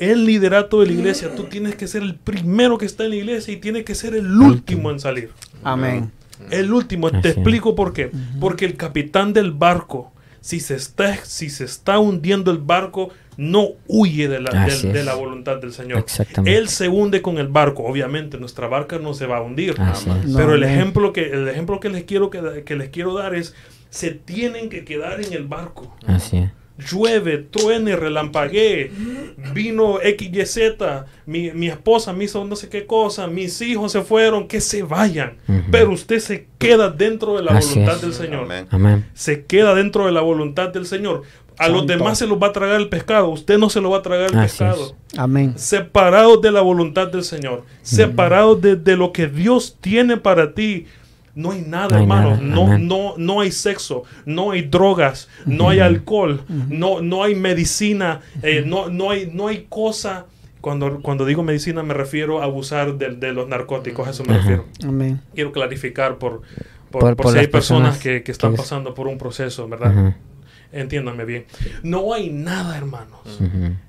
el liderato de la iglesia, tú tienes que ser el primero que está en la iglesia y tienes que ser el último en salir. Amén. El último, Así te explico por qué. Porque el capitán del barco, si se está, si se está hundiendo el barco, no huye de la, de es. la voluntad del Señor. Exactamente. Él se hunde con el barco. Obviamente, nuestra barca no se va a hundir. Así es. No, Pero el ejemplo, que, el ejemplo que, les quiero que, que les quiero dar es, se tienen que quedar en el barco Así es. llueve, truene, relampaguee, vino XYZ, mi, mi esposa me hizo no sé qué cosa, mis hijos se fueron, que se vayan. Ujú. Pero usted se queda dentro de la Así voluntad es. del Señor. Amén. Amén. Se queda dentro de la voluntad del Señor. A los demás se los va a tragar el pescado, usted no se lo va a tragar el Así pescado. Amén. Separados de la voluntad del Señor, separados de, de lo que Dios tiene para ti. No hay nada, No hay hermano. nada, No, no, no hay sexo, no hay drogas, no hay alcohol, no, no hay medicina, eh, no, no hay, no hay cosa. Cuando, cuando digo medicina me refiero a abusar de, de los narcóticos, a eso me Ajá. refiero. Amén. Quiero clarificar por, Por, Por- por si hay personas personas que, que están que- pasando por un proceso, ¿verdad? Ajá, Entiéndame bien. No hay nada, hermanos,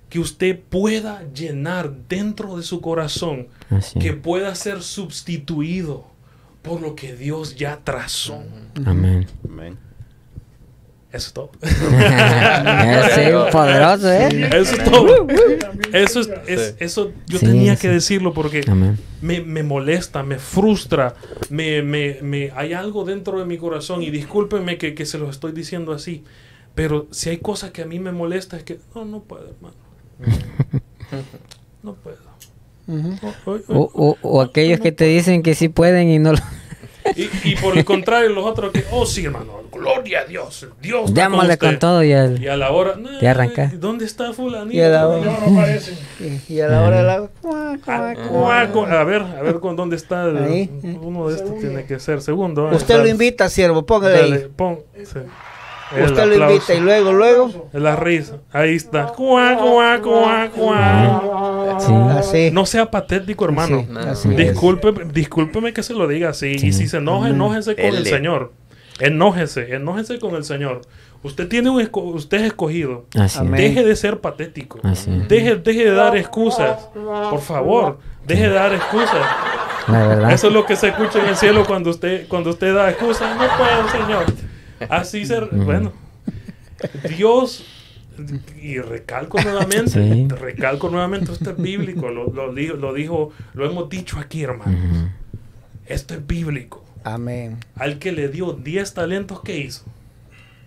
que usted pueda llenar dentro de su corazón Así. que pueda ser sustituido por lo que Dios ya trazó. Amén. Amén. Eso es todo. sí, poderoso, ¿eh? Eso es todo. Eso, es, es- eso yo Sí, tenía sí. que decirlo porque me, me molesta, me frustra, me, me, me- hay algo dentro de mi corazón y discúlpenme que, que se los estoy diciendo así, pero si hay cosas que a mí me molesta es que no, no puedo, hermano. No puedo. Ujú. O- o- O, o- o aquellos que te dicen que sí pueden y no lo... y, y por el contrario, los otros que, oh sí, hermano, gloria a Dios, Dios. está con Démosle usted". con todo y el... Y a la hora, "Nah, Ya arranca. ¿Dónde está fulanito? Y a la hora- No, no. Y, y a la hora de la... Ah. A ver, a ver con dónde está. el- Ahí. Uno de estos tiene que ser segundo. ah, Usted lo invita, siervo, póngale Dale, ahí. pon. sí. El Usted lo invita y luego, luego... La risa. Ahí está. Cuá, cuá, cuá, cuá. Sí. Así. No sea patético, hermano. Sí, así es. Disculpe, discúlpeme que se lo diga así. Y si se enoja, enójese con el. Señor. Enójese, enójese con el Señor. Usted tiene un esco- usted es escogido. Así. Deje de ser patético. Así es. Deje, deje de dar excusas. Por favor, deje de dar excusas. La verdad. Eso es lo que se escucha en el cielo cuando usted, cuando usted da excusas. No puedo, Señor. Así se... Bueno. Dios... Y recalco nuevamente, Sí. recalco nuevamente, esto es bíblico, lo, lo dijo, lo dijo, lo hemos dicho aquí, hermanos. Esto es bíblico. Amén. Al que le dio 10 talentos, ¿qué hizo?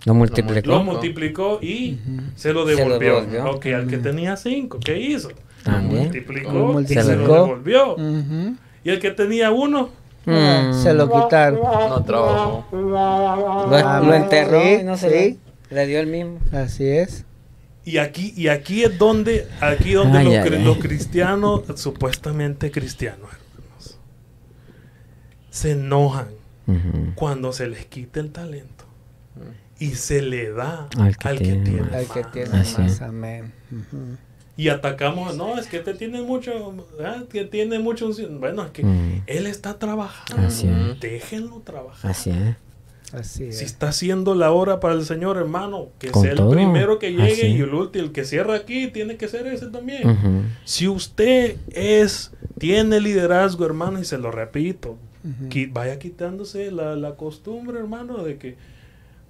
Lo multiplicó. Lo multiplicó y se lo Se lo devolvió. devolvió. Ok, al que tenía 5, ¿qué hizo? También. Multiplicó Lo y se lo multiplicó. devolvió. Y el que tenía uno, Mm. Se lo quitaron. No trabajó. Lo, lo enterró Sí, y no se sí. le dio el mismo. Así es. Y aquí, y aquí es donde, aquí donde Ay, los, ay, ay. cristianos, supuestamente cristianos, hermanos, se enojan cuando se les quita el talento y se le da Al que tiene tiene más. Al que tiene Así más. es. Amén. Y atacamos, no, es que este tiene mucho, ah, que tiene mucho, unción". bueno, es que Mm. él está trabajando, Así es. déjenlo trabajar. Así es. Así Si es. está haciendo la hora para el Señor, hermano, que Con sea el todo. primero que llegue Así. y el último, el que cierra aquí, tiene que ser ese también. Si usted es, tiene liderazgo, hermano, y se lo repito, vaya quitándose la, la costumbre, hermano, de que,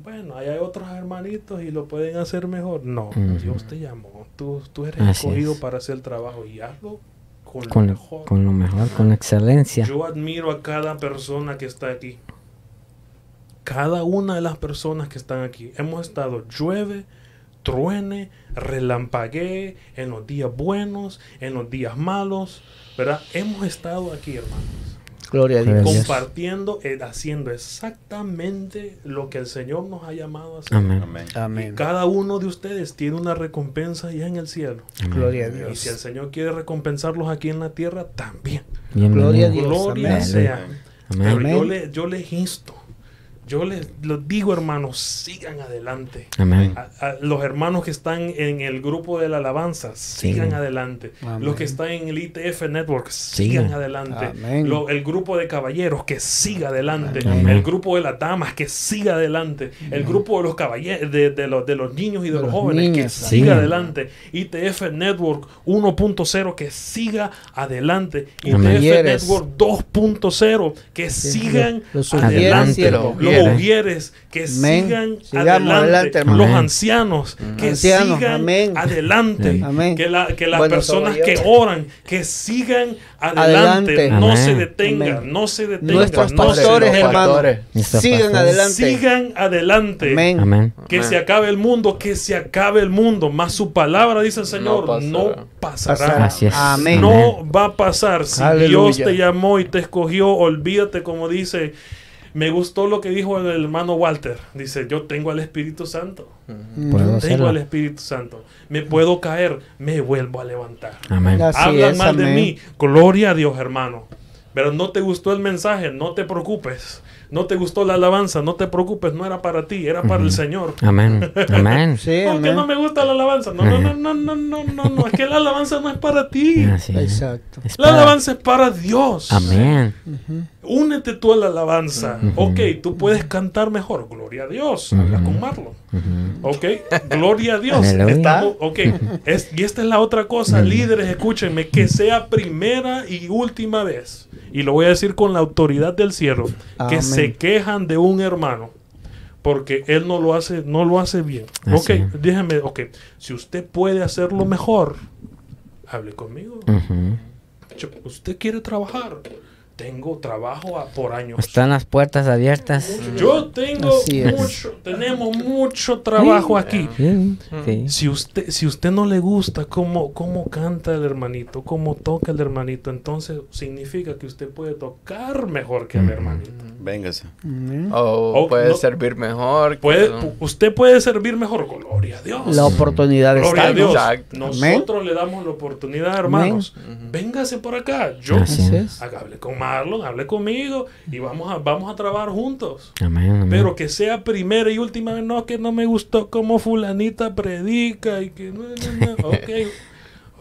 bueno, ahí hay otros hermanitos y lo pueden hacer mejor. No. Dios te llamó, tú, tú eres Así escogido es. para hacer el trabajo y hazlo con, Con, lo lo- mejor. con lo mejor, con excelencia. Yo admiro a cada persona que está aquí. Cada una de las personas que están aquí. Hemos estado llueve, truene, relampaguee, en los días buenos, en los días malos, ¿verdad? Hemos estado aquí, hermanos, Gloria a Dios. Dios. compartiendo, eh, haciendo exactamente lo que el Señor nos ha llamado a hacer. Amén. Amén. Y cada uno de ustedes tiene una recompensa ya en el cielo. Gloria a Y si el Dios. Señor quiere recompensarlos aquí en la tierra, también. Gloria a Dios. Gloria Amén. sea. Amén. Pero yo, le, yo les insto, yo les lo digo, hermanos, sigan adelante. Amén. A- a los hermanos que están en el grupo de la alabanza, sigan Sigan. adelante. Amén. Los que están en el ITF Network, sigan Sigan. adelante. Amén. Lo- el grupo de caballeros, que siga adelante. Amén. El grupo de las damas, que siga adelante. El grupo de los caballeros, de, de los, de los niños y de, De los los jóvenes, que niños, siga Sigan. adelante. ITF Network 1.0, que siga adelante. Amén. ITF. Network 2.0, que sigan Los adelante. ujieres, siervo. Los Que Amén. sigan Sigamos adelante. adelante, hermano. los Amén. ancianos, que Ancianos, sigan amén. adelante. Amén. Que, la- que las Bueno, personas que oran, que sigan adelante. Adelante. No Amén. se detengan, Amén. no se detengan. Nuestros no pastores, detengan. hermano. Nuestros Sigan adelante. Sigan adelante. Amén. Amén. Que Amén. se acabe el mundo, que se acabe el mundo. Más su palabra, dice el Señor, No no pasará. es. Amén. No va a pasar. Si Aleluya. Dios te llamó y te escogió, olvídate como dice. Me gustó lo que dijo el hermano Walter. Dice, yo tengo al Espíritu Santo. Puedo Tengo hacerlo. al Espíritu Santo. Me puedo caer, me vuelvo a levantar. Amén. Hablan es, mal de mí. Gloria a Dios, hermano. Pero no te gustó el mensaje, no te preocupes. No te gustó la alabanza, no te preocupes, no era para ti, era para el Señor. Amén. Amén. Sí, No, que amén. no me gusta la alabanza. No, no, no, no, no, no, no, no. Es que la alabanza no es para ti. Así. Exacto. Es La para- alabanza es para Dios. Amén. Únete tú a la alabanza. Ok, tú puedes cantar mejor. Gloria a Dios. Habla con Marlon. Ok, gloria a Dios. Estamos- ok, es- y esta es la otra cosa, líderes, escúchenme, que sea primera y última vez. Y lo voy a decir con la autoridad del cielo, que se quejan de un hermano. Porque él no lo hace, no lo hace bien. Así ok, déjeme, ok. Si usted puede hacerlo mejor, hable conmigo. Usted quiere trabajar. Tengo trabajo a- por años. Están las puertas abiertas. Yo tengo Así es. mucho, tenemos mucho trabajo aquí. Sí, sí. Si usted, si usted no le gusta cómo, cómo canta el hermanito, cómo toca el hermanito, entonces significa que usted puede tocar mejor que el hermanito. Véngase. O Oh, puede no. servir mejor. Puede, usted puede servir mejor, gloria a Dios. La oportunidad Gloria está. a Dios. Exacto. Nosotros le damos la oportunidad, hermanos. Véngase por acá. Yo hable con Marlon, hable conmigo y vamos a, vamos a trabajar juntos. Amén, amén. Pero que sea primera y última vez, no, que no me gustó cómo fulanita predica y que no, no, no. Ok,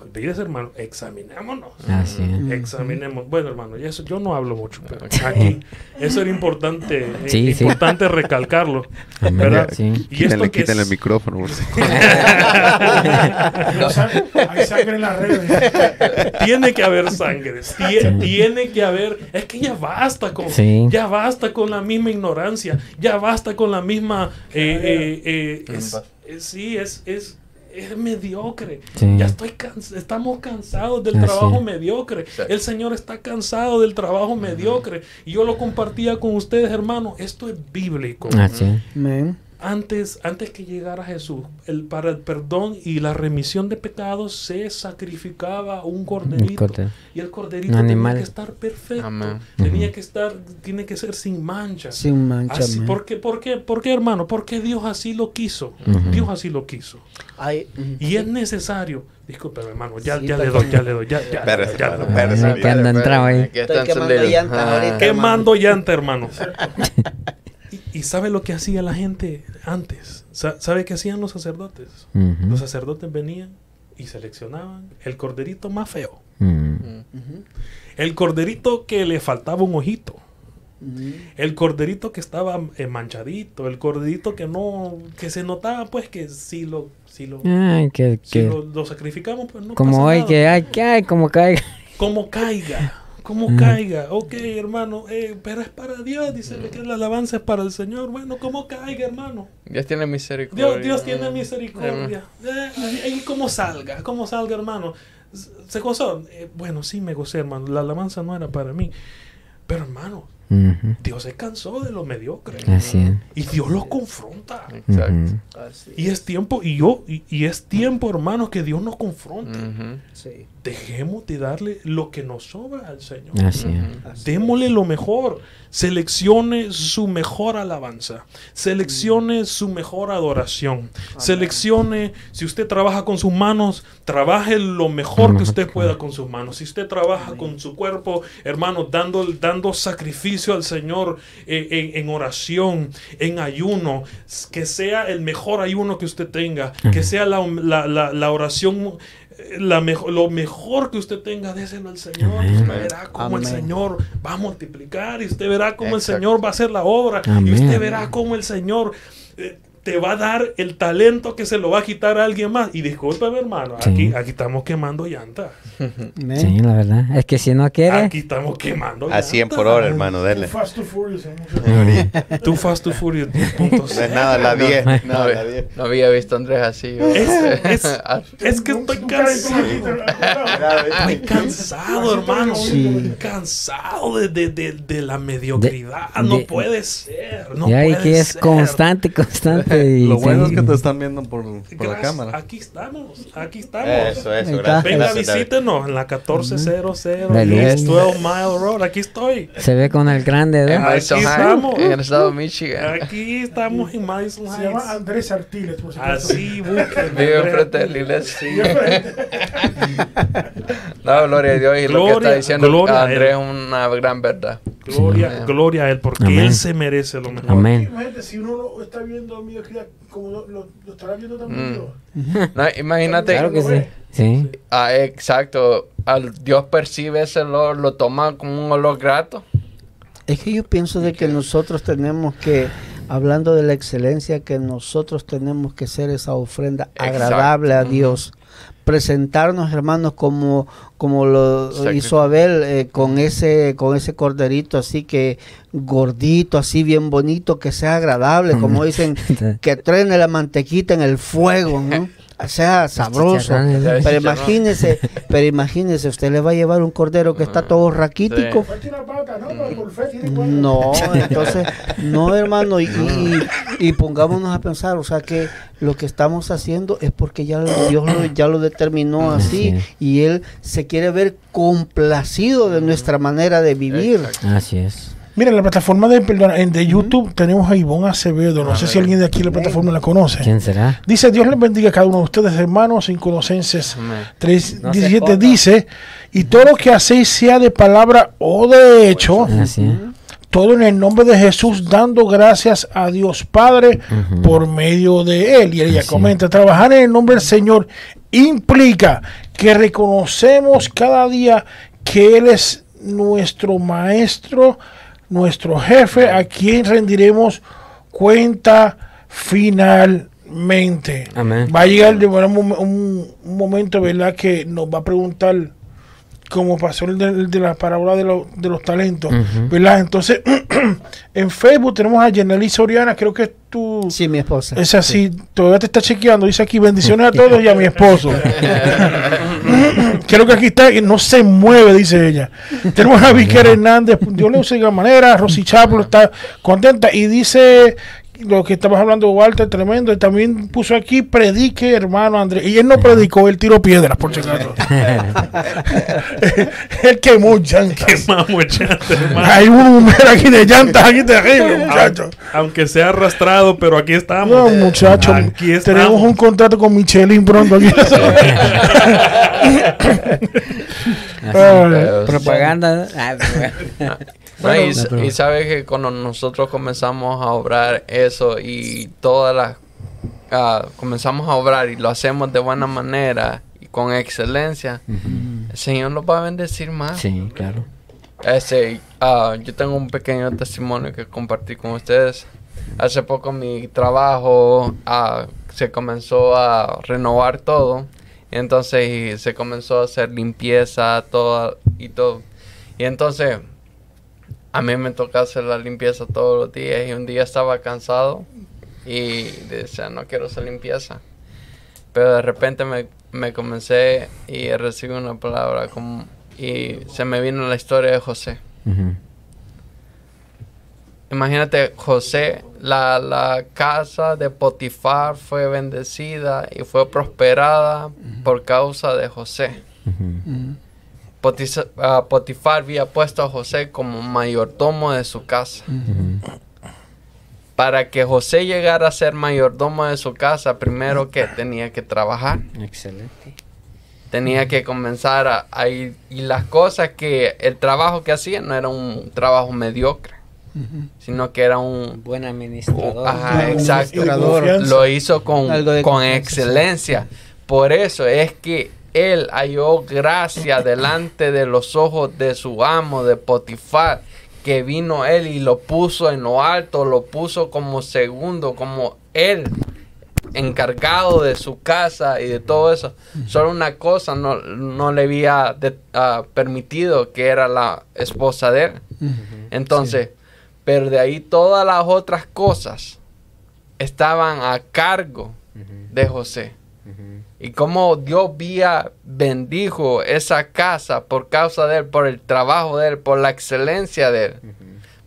olvídese hermano, examinémonos. Así es. Examinemos. Bueno, hermano, y eso yo no hablo mucho, pero aquí eso era importante, eh, Sí, sí. importante recalcarlo. ¿verdad? sí. Y esto Quítenle, que quítenle es- el micrófono. por favor. Hay sangre- Hay sangre en las redes. tiene que haber sangre, tie- tiene que haber, es que ya basta con, Sí. ya basta con la misma ignorancia, ya basta con la misma, eh, eh, eh, es- eh, sí, es, es, es mediocre. Sí. Ya estoy cans- estamos cansados del Así trabajo mediocre. Sí. El Señor está cansado del trabajo mediocre. Y yo lo compartía con ustedes, hermano. Esto es bíblico. Así es. Amén. Antes, antes que llegara Jesús, el, para el perdón y la remisión de pecados se sacrificaba un corderito. cordero. Y el corderito Un tenía animal. que estar perfecto. Amén. Tenía Ujú. que estar, tiene que ser sin mancha. Sin mancha. Así. ¿por, qué, por, qué, ¿Por qué, hermano? Porque Dios así lo quiso. Ujú. Dios así lo quiso. Ay, Y es necesario. Disculpe, hermano, ya, Sí, ya le doy, ya le doy, ya, ya, Espérese, ya le doy. espérese. Ah, que anda entrado ahí. Aquí Estoy está quemando encendido. llantas Ah. ahorita. Quemando llanta, hermano. y, y sabe lo que hacía la gente antes. Sa- ¿Sabe qué hacían los sacerdotes? Los sacerdotes venían y seleccionaban el corderito más feo. Mm. El corderito que le faltaba un ojito. El corderito que estaba eh, manchadito. El corderito que no... Que se notaba pues que si lo... Si lo, Ay, que, si que- lo, lo sacrificamos pues no como pasa hoy nada. que ay, que ay, como caiga. como caiga, como Ujú. caiga. Ok, hermano, eh, pero es para Dios, dice que la alabanza es para el Señor. Bueno, como caiga, hermano. Dios tiene misericordia. Dios, Dios tiene misericordia. Eh, y como salga, como salga, hermano. ¿Se gozó? Eh, bueno, sí me gocé, hermano. La alabanza no era para mí. Pero, hermano, Dios se cansó de lo mediocre. Así es. Y Dios los confronta. Exacto. Y es tiempo, y yo, y, y es tiempo, hermanos, que Dios nos confronte. Sí. Dejemos de darle lo que nos sobra al Señor. Así es. Démosle lo mejor. Seleccione su mejor alabanza. Seleccione su mejor adoración. Seleccione, si usted trabaja con sus manos, trabaje lo mejor que usted pueda con sus manos. Si usted trabaja con su cuerpo, hermano, dando, dando sacrificio al Señor eh, en, en oración, en ayuno, que sea el mejor ayuno que usted tenga, que sea la, la- la- la oración. eh, La mejor, lo mejor que usted tenga, déselo al Señor. Amén. Usted verá cómo el. Señor va a multiplicar y usted verá cómo el. Señor va a hacer la obra y usted verá cómo el Señor eh, te va a dar el talento que se lo va a quitar a alguien más. Y discúlpeme, hermano, Sí. aquí, aquí estamos quemando llantas. Sí, la verdad. Es que si no quiere, Aquí estamos quemando A 100 por llantas. hora, hermano, dele. Fast to Furious. ¿eh? Too Fast, Too Furious No 10.0. es nada, la 10. No, la 10. no había visto a Andrés así. Es, es, es que estoy cansado. Estoy cansado, hermano. Sí. Cansado de, de, de, de la mediocridad. De- no de- puede ser. No y ahí puede que es ser. constante, constante. Y Lo bueno es que te están viendo por, por la cámara. Aquí estamos. Aquí estamos. Eso, eso, gracias. Venga, gracias, visítenos en la 1400 Aleluya. East 12 Mile Road. Aquí estoy. Se ve con el grande, En ¿verdad? Madison Aquí High, estamos. en el estado de Michigan. Aquí estamos en Madison Se llama Heights. Andrés Artiles, por supuesto. Así, busquen. Vive enfrente de la iglesia. No, gloria a Dios. Y lo que está diciendo gloria a Andrés es una gran verdad. Gloria, Sí. gloria a Él, porque Amén. Él se merece lo mejor. Amén. Imagínate, si uno lo está viendo como lo, lo, lo estará viendo también Mm. Dios. No, imagínate. Claro que sí. Sí. Ah, exacto. Al Dios percibe ese olor, lo toma como un olor grato. Es que yo pienso de que nosotros tenemos que, hablando de la excelencia, que nosotros tenemos que ser esa ofrenda Exacto. agradable a. Dios. Presentarnos, hermanos, como, como lo hizo Abel, eh, con ese, con ese corderito así que gordito, así bien bonito, que sea agradable, como dicen, que trene la mantequita en el fuego, ¿no? Sea sabroso. Pero imagínese, pero imagínese, usted le va a llevar un cordero que está todo raquítico. Pata, ¿no? Entonces, no hermano, y, y, y pongámonos a pensar, o sea que lo que estamos haciendo es porque ya lo- Dios lo, ya lo determinó así Así y Él se quiere ver complacido de nuestra manera de vivir. Así es. Mira, en la plataforma de, perdona, en de YouTube tenemos a Ivonne Acevedo. No sé si alguien de aquí en la plataforma la conoce. ¿Quién será? Dice, Dios les bendiga a cada uno de ustedes, hermanos, en Colosenses Amén. 3, No se 17 ponga. dice, y todo lo que hacéis sea de palabra o de hecho, Así es. todo en el nombre de Jesús, dando gracias a Dios Padre por medio de Él. Y ella Así comenta, trabajar en el nombre del Señor implica que reconocemos cada día que Él es nuestro maestro, nuestro jefe, a quien rendiremos cuenta finalmente. Amén. Va a llegar un, un- un momento, ¿verdad?, que nos va a preguntar, como pasó el de, el de la parábola de, lo- de los talentos. ¿verdad? Entonces, en Facebook tenemos a Jenely Soriana, creo que es tu... Sí, mi esposa. Es así, todavía te está chequeando, dice aquí, bendiciones a todos y a mi esposo. Creo que aquí está, que no se mueve, dice ella. Tenemos a Víker Hernández, Dios le use de manera, Rosy Chapo está contenta y dice lo que estabas hablando, Walter, tremendo, y también puso aquí, predique, hermano Andrés. Y él no predicó, él tiró piedras, por si acaso. él quemó llantas. Quemamos llantas, hermano. Hay un número aquí de llantas, aquí terrible, muchachos. Aunque sea arrastrado, pero aquí estamos. No, muchachos, Aquí estamos. tenemos un contrato con Michelin pronto aquí. Propaganda. Bueno, y, No, pero- y sabes que cuando nosotros comenzamos a obrar eso y todas las ah, comenzamos a obrar y lo hacemos de buena manera y con excelencia, el Señor nos va a bendecir más. sí, claro. Ese, ah, yo tengo un pequeño testimonio que compartir con ustedes. Hace poco mi trabajo ah, se comenzó a renovar todo. Y entonces y se comenzó a hacer limpieza todo, y todo. Y entonces a mí me toca hacer la limpieza todos los días. Y un día estaba cansado y decía, no quiero hacer limpieza. Pero de repente me, me comencé y recibí una palabra como, y se me vino la historia de José. Imagínate, José, la, la casa de Potifar fue bendecida y fue prosperada por causa de José. Potifar había puesto a José como mayordomo de su casa. Para que José llegara a ser mayordomo de su casa, primero que tenía que trabajar. Excelente. tenía que comenzar a, a ir y las cosas que el trabajo que hacía no era un trabajo mediocre sino que era un Buen administrador. ajá Un exacto administrador. lo hizo con, con excelencia por eso es que él halló gracia delante de los ojos de su amo de Potifar que vino él y lo puso en lo alto lo puso como segundo como él encargado de su casa y de todo eso. Solo una cosa no, no le había de- ah, permitido, que era la esposa de él. Entonces, pero de ahí todas las otras cosas estaban a cargo de José. Y como Dios vía bendijo esa casa por causa de él, por el trabajo de él, por la excelencia de él.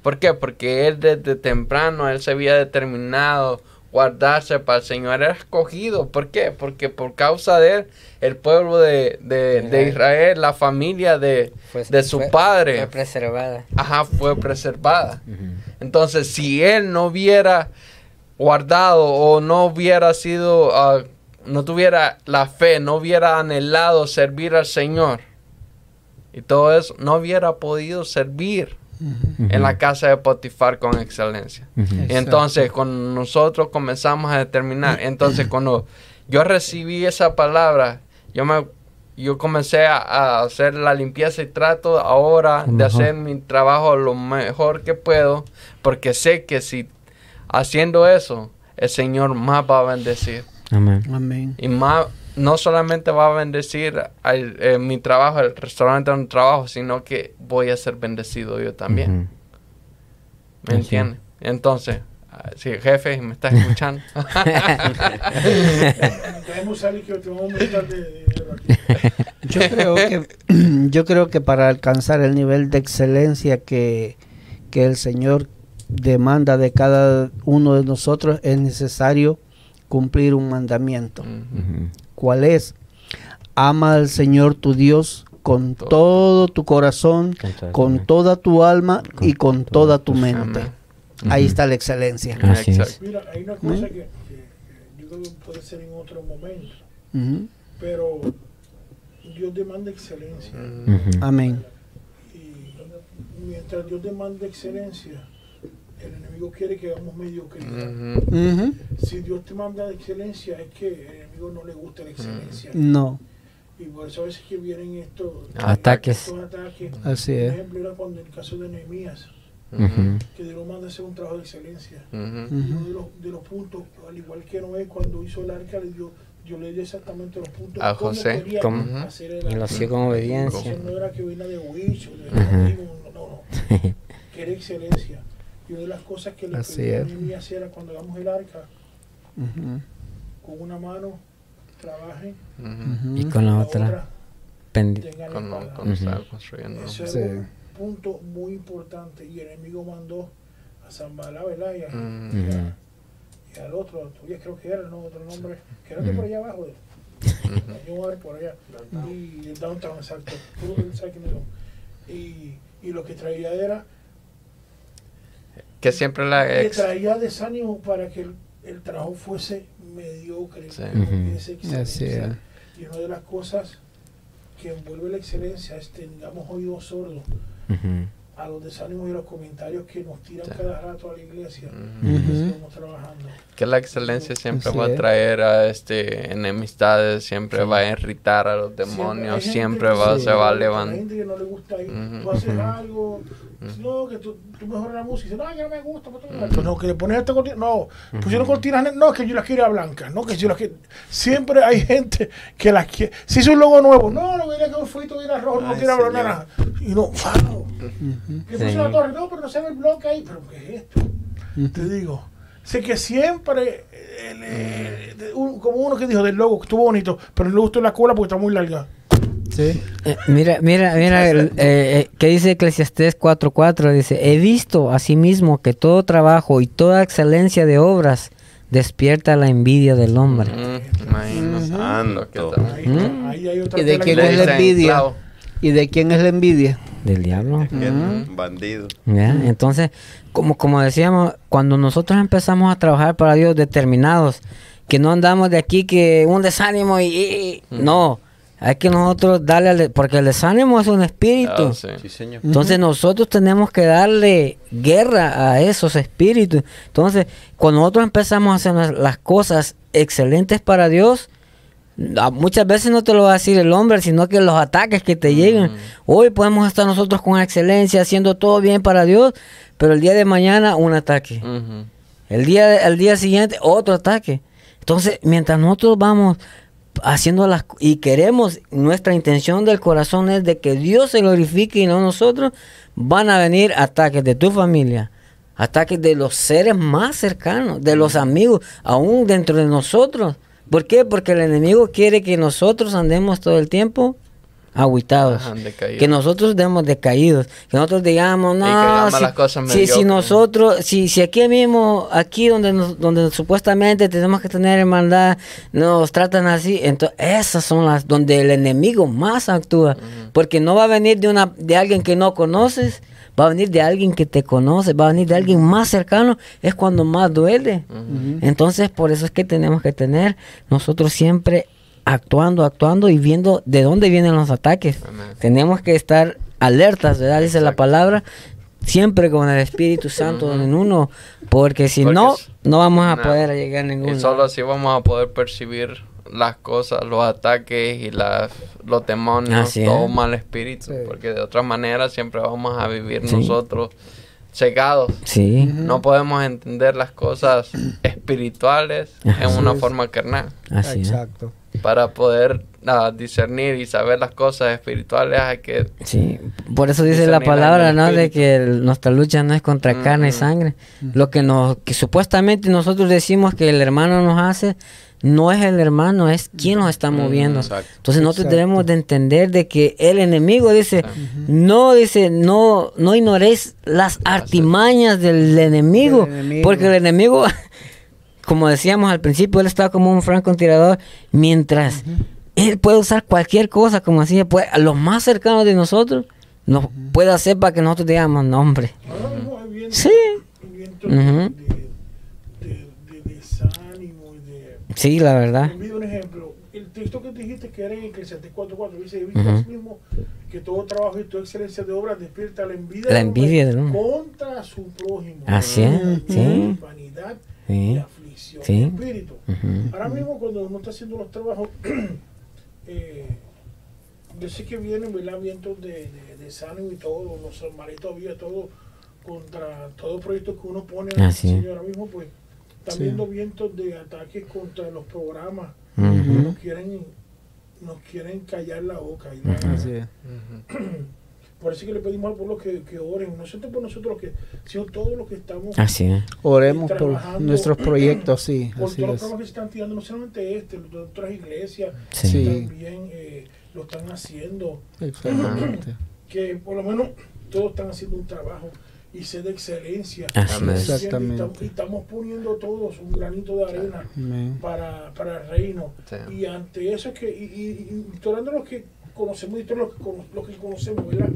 ¿Por qué? Porque él desde temprano, él se había determinado guardarse para el Señor. Era escogido. ¿Por qué? Porque por causa de él, el pueblo de, de- de Israel, la familia de, Fue- de su fue- padre, Fue preservada. ajá, fue preservada. Entonces, si él no hubiera guardado o no hubiera sido, ah, no tuviera la fe, no hubiera anhelado servir al Señor y todo eso, no hubiera podido servir en la casa de Potifar con excelencia. Entonces, cuando nosotros comenzamos a determinar, entonces cuando yo recibí esa palabra, yo me yo comencé a, a hacer la limpieza y trato ahora de hacer mi trabajo lo mejor que puedo, porque sé que si haciendo eso, el Señor más va a bendecir. Amén. Amén. Y más, no solamente va a bendecir al- eh, mi trabajo, el restaurante donde trabajo, sino que voy a ser bendecido yo también. ¿Me entiendes? Entonces, ah, si jefe me está escuchando. Yo creo que yo creo que para alcanzar el nivel de excelencia que, que el Señor demanda de cada uno de nosotros es necesario cumplir un mandamiento. Ujú. Ujú. ¿Cuál es? Ama al Señor tu Dios con Todo. todo tu corazón, Con toda tu con toda tu alma y con toda tu mente. Amén. Ahí Ujú. está la excelencia. Así es. Mira, hay una cosa que, que- que yo creo que puede ser en otro momento, Ujú. pero Dios demanda excelencia. Amén. Y mientras Dios demanda excelencia, el enemigo quiere que hagamos mediocridad. Ujú. Si Dios te manda excelencia, es que el enemigo no le gusta la excelencia. No, Y por eso a veces que vienen estos Ataques. estos ataques. así Por es. ejemplo, era cuando en el caso de Nehemías, que Dios manda hacer un trabajo de excelencia. Y uno de los, de los puntos, al igual que Noé, cuando hizo el arca, le dio, yo le di exactamente los puntos. A cómo José, quería ¿cómo? hacer el Y lo hacía con obediencia. Entonces no era que venía de huicho, de Ajá. no, no, no, que era excelencia. Y una de las cosas que le Así pedí a era cuando hagamos el arca, con una mano trabajen. Y con la la otra, otra la cuando Ujú. estaba construyendo. Eso es Sí. un punto muy importante. Y el enemigo mandó a Zambalá, ¿verdad? Y, a- y y al otro, todavía creo que era, ¿no? Otro nombre, que era de Ujú. por allá abajo. Yo voy a ver por allá. Y el downtown, exacto. Y, y lo que traía era Que siempre la que ex. traía desánimo para que el, el trabajo fuese mediocre, Sí. que Así excelencia. es. Y una de las cosas que envuelve la excelencia es tengamos oídos sordos Ujú. a los desánimos y los comentarios que nos tiran Sí. cada rato a la iglesia. Ujú. Ujú. que Estamos trabajando. Que la excelencia siempre Así va a traer a este enemistades, siempre va a irritar a los demonios, siempre que va, sí, se va a levantar. gente que no le gusta ir. Tú haces Ujú. No, que tú, tú mejoras la música. Dices, no, que no me gusta. pues tú- Ujú. No, que le pones esta cortina. No, pusieron cortinas. No, que yo las quiero blancas. No, que yo las quiero. Siempre hay gente que las quiere. Si es un logo nuevo, no, no, quería que un fuito era rojo, no quiero hablar naranja. Y no, wow. Que puso la torre, no, pero no se ve el bloque ahí. Pero ¿qué es esto? Te digo. Sé que siempre, eh, un- como uno que dijo del logo, que estuvo bonito, pero no le gustó la cola porque está muy larga. Sí. Eh, mira, mira, mira, eh, eh, ¿qué dice Eclesiastés 4.4? Dice, he visto asimismo que todo trabajo y toda excelencia de obras despierta la envidia del hombre. Imagínate, Ujú. ando, ¿qué Todo. tal? Ahí, ahí hay otra ¿Y de quién que- es la envidia? ¿Y de quién es la envidia? Del diablo. Que es bandido. ¿ya? Entonces, como, como decíamos, cuando nosotros empezamos a trabajar para Dios determinados, que no andamos de aquí que un desánimo y... y- no, hay que nosotros darle, al porque el desánimo es un espíritu. Ah, sí. Sí, señor. Entonces nosotros tenemos que darle guerra a esos espíritus. Entonces, cuando nosotros empezamos a hacer las- cosas excelentes para Dios, muchas veces no te lo va a decir el hombre, sino que los ataques que te llegan. Hoy podemos estar nosotros con excelencia, haciendo todo bien para Dios, pero el día de mañana un ataque. El día, el día siguiente otro ataque. Entonces, mientras nosotros vamos haciendo las y queremos, nuestra intención del corazón es de que Dios se glorifique y no nosotros, van a venir ataques de tu familia, ataques de los seres más cercanos, de los amigos, aún dentro de nosotros. ¿Por qué? Porque el enemigo quiere que nosotros andemos todo el tiempo agüitados. Ajá. Que nosotros demos decaídos. Que nosotros digamos, no, si, las si- si mediocres". nosotros, si, si aquí mismo, aquí donde, nos- donde supuestamente tenemos que tener hermandad, nos tratan así, entonces esas son las donde el enemigo más actúa. Porque no va a venir de, una, de alguien que no conoces, va a venir de alguien que te conoce, va a venir de alguien más cercano, es cuando más duele. Entonces, por eso es que tenemos que tener nosotros siempre actuando, actuando y viendo de dónde vienen los ataques. Amén. Tenemos que estar alertas, ¿verdad? Dice la palabra, siempre con el Espíritu Santo en uno, porque si Porque no, no vamos a poder llegar a ningún Y solo así vamos a poder percibir las cosas, los ataques y las, los demonios, Así es. todo mal espíritu, Sí. porque de otra manera siempre vamos a vivir Sí. nosotros cegados. Sí, No podemos entender las cosas espirituales en una es. forma carnal. así es. Para poder ah, discernir y saber las cosas espirituales hay que... Sí, por eso dice la palabra, ¿no? De que el- nuestra lucha no es contra carne y sangre. Lo que nos, que supuestamente nosotros decimos que el hermano nos hace, no es el hermano, es quien nos está moviendo. exacto. Entonces nosotros Exacto. debemos de entender de que el enemigo dice, no dice, no, no ignoréis las artimañas del enemigo, Del enemigo. porque el enemigo, como decíamos al principio, él está como un francotirador, mientras él puede usar cualquier cosa, como así, puede, a los más cercanos de nosotros, nos puede hacer para que nosotros digamos, no hombre, Ahora mismo hay vientos, Sí. vientos Ujú. de, de, de desánimo y de... sí, la verdad, un ejemplo. El texto que dijiste que era en Eclesiastés 4.4 dice, "He visto Ujú. asimismo que todo trabajo y toda excelencia de obra despierta la envidia, La envidia del hombre. contra su prójimo. Así es, sí. Vanidad y sí, Sí. espíritu. Ahora mismo cuando uno está haciendo los trabajos, eh, yo sé que vienen ¿verdad? vientos de, de, de desánimo y todo, los hermanitos todavía todo contra todo proyecto que uno pone Así es. Señor. Ahora mismo pues están Sí. viendo vientos de ataques contra los programas ujú, nos quieren nos quieren callar la boca y es. por eso que le pedimos al pueblo que, que oren no solamente por nosotros que sino todos los que estamos así es, Oremos por nuestros proyectos, sí, por así todos los programas que se están tirando no solamente este los de otras iglesias sí, Sí. también eh, lo están haciendo Exactamente. que por lo menos todos están haciendo un trabajo y sé de excelencia Y Exactamente. estamos, y estamos poniendo todos un granito de arena para, para el reino. Sí. Y ante eso es que, y, y, y los que conocemos y todos los que, los que conocemos, ¿verdad?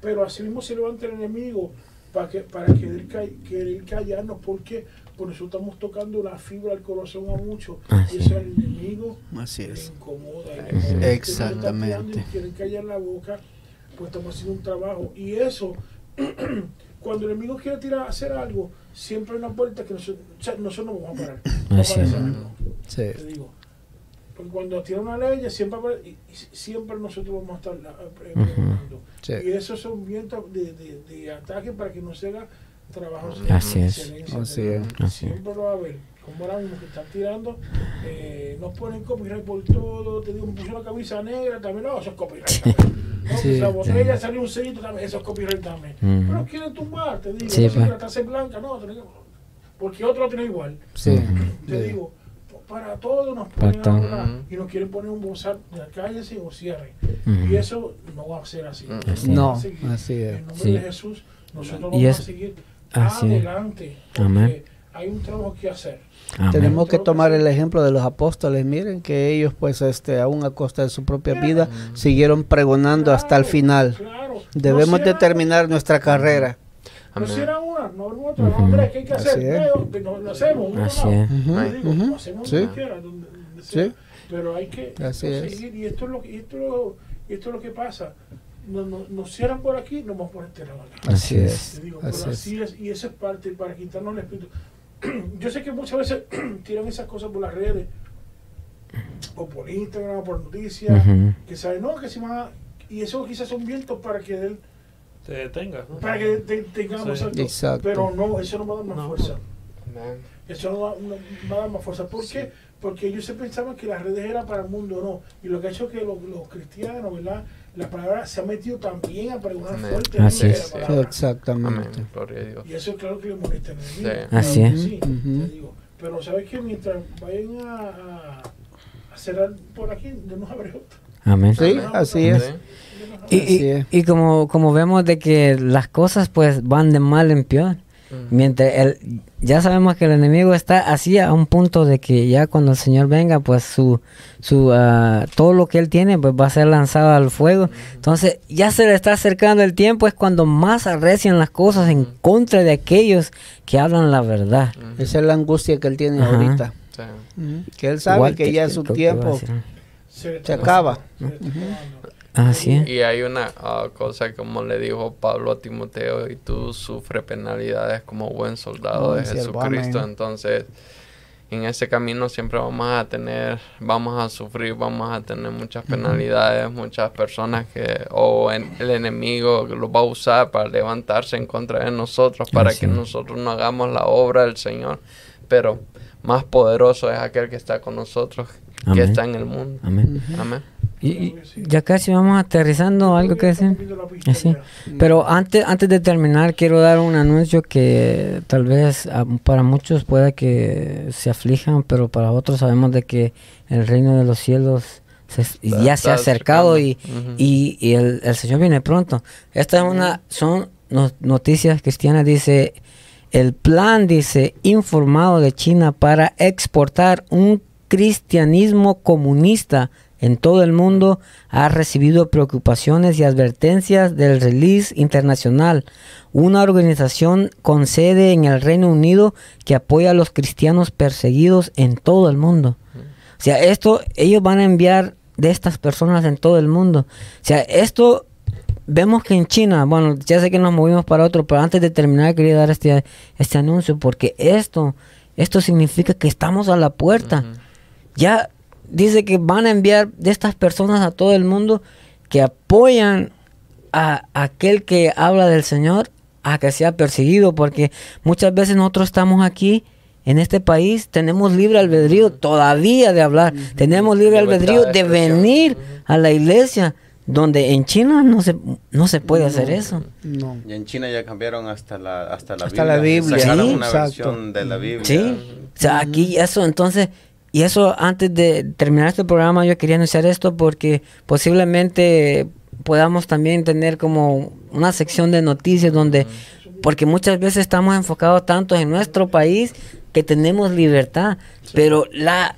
Pero así mismo se levanta el enemigo para que para querer, querer callarnos. ¿Por? Porque nosotros estamos tocando la fibra del corazón a muchos. Así y eso al enemigo Así es. incomoda. y le Sí. molesta. Y Exactamente. quieren callar la boca, pues estamos haciendo un trabajo. Y eso, cuando el enemigo quiere tirar hacer algo, siempre hay una puerta que nosotros, o sea, nosotros no vamos a parar. No Así es. Sí. Te digo. Porque cuando tira una ley, siempre, siempre nosotros vamos a estar eh, Ujú. pregonando. Sí. Y esos son vientos de, de, de ataque para que no se haga trabajo Así es. Así es. Siempre lo va a haber. Como ahora mismo que están tirando, eh, nos ponen copyright por todo. Te digo, me puso una camisa negra también. No, eso es copyright también. No, Sí. pues la botella salió un sellito también. Eso es copyright también. Ujú. Pero quieren tumbar, te digo. Sí, no, pues. la taza es blanca, no. porque otro lo tiene igual. Sí. Te digo, para todo nos ponen ahora y nos quieren poner un bozal, cállense o cierren. Ujú. Y eso no va a ser así. Así No, así es. En nombre Sí. de Jesús, nosotros Y vamos es- a seguir así adelante. Amén. hay un trabajo que hacer. amén, Tenemos que tomar el ejemplo de los apóstoles. Miren que ellos, pues, este, aún a costa de su propia vida, siguieron pregonando hasta el Claro, final. Claro. Debemos No de cierran- terminar nuestra carrera. No Amén. cierran no otra. Ujú. Andrés, ¿qué hay que Así hacer? No, no, lo hacemos. uno así no. es, digo, lo hacemos Sí. donde quiera, donde- donde sea. Sí. Pero hay que Así es. seguir. Y esto es lo esto es lo, y esto es lo que pasa. Nos, nos, nos cierran por aquí, nos vamos por este lado. Así es. Digo, Así es. y eso es parte para quitarnos el espíritu. Yo sé que muchas veces tiran esas cosas por las redes, o por Instagram, o por noticias, que saben, no, que si más. Y eso quizás son vientos para que él, Te detengas, ¿no? para que te- tengamos Sí. algo. Exacto. Pero no, eso no va a dar más No. fuerza. Eso no va, no va a dar más fuerza. ¿Por qué? Porque ellos se pensaban que las redes eran para el mundo, no. Y lo que ha hecho que los, los cristianos, ¿verdad? La palabra se ha metido también a pregonar Amén. fuerte Así la es. palabra. Amén. Exactamente. Gloria a Dios. Y eso claro que le molesta. Sí. Así Claro es. que Sí, Ujú. te digo. Pero sabes que mientras vayan a, a, a cerrar por aquí, de nos abre otra. Amén. Sí, así es. Y, y, es. y como, como vemos de que las cosas pues van de mal en peor. Mientras el, ya sabemos que el enemigo está así a un punto de que ya cuando el Señor venga, pues su, su ah, todo lo que él tiene pues va a ser lanzado al fuego. Entonces ya se le está acercando el tiempo, es cuando más arrecian las cosas en contra de aquellos que hablan la verdad. Esa es la angustia que él tiene ahorita. Sí. Que él sabe Igual que ya su que iba a tiempo decir. Se, acaba. acabando, se le está acabando. Así es. Y hay una ah, cosa como le dijo Pablo a Timoteo, y tú sufre penalidades como buen soldado Oh, de Jesucristo. amén. Entonces, en ese camino siempre vamos a tener, vamos a sufrir, vamos a tener muchas penalidades, muchas personas que, o en- el enemigo lo va a usar para levantarse en contra de nosotros, para Así que nosotros no hagamos la obra del Señor. Pero más poderoso es aquel que está con nosotros, que Amén. está en el mundo. Amén. Amén. Y, y ya casi vamos aterrizando algo que decir. Eh, sí. Pero antes, antes de terminar, quiero dar un anuncio que tal vez para muchos pueda que se aflijan, pero para otros sabemos de que el reino de los cielos se- ya se ha acercado y, y, y el, el Señor viene pronto. Esta es una, son no- noticias cristianas, dice, el plan, dice, informado de China para exportar un cristianismo comunista en todo el mundo ha recibido preocupaciones y advertencias del Release Internacional, una organización con sede en el Reino Unido que apoya a los cristianos perseguidos en todo el mundo. O sea, esto, ellos van a enviar de estas personas en todo el mundo. O sea, esto vemos que en China, bueno, ya sé que nos movimos para otro, pero antes de terminar quería dar este, este anuncio porque esto, esto significa que estamos a la puerta. Ya dice que van a enviar de estas personas a todo el mundo que apoyan a aquel que habla del Señor a que sea perseguido, porque muchas veces nosotros estamos aquí en este país, tenemos libre albedrío todavía de hablar, tenemos libre Libertad albedrío de venir a la iglesia, donde en China no se, no se puede hacer eso. No. Y en China ya cambiaron hasta la, hasta la Hasta Biblia. la Biblia, Sacaron sí, una exacto. versión de la Biblia. Sí, o sea, aquí eso, entonces, y eso antes de terminar este programa yo quería anunciar esto porque posiblemente podamos también tener como una sección de noticias donde, porque muchas veces estamos enfocados tanto en nuestro país que tenemos libertad, pero la,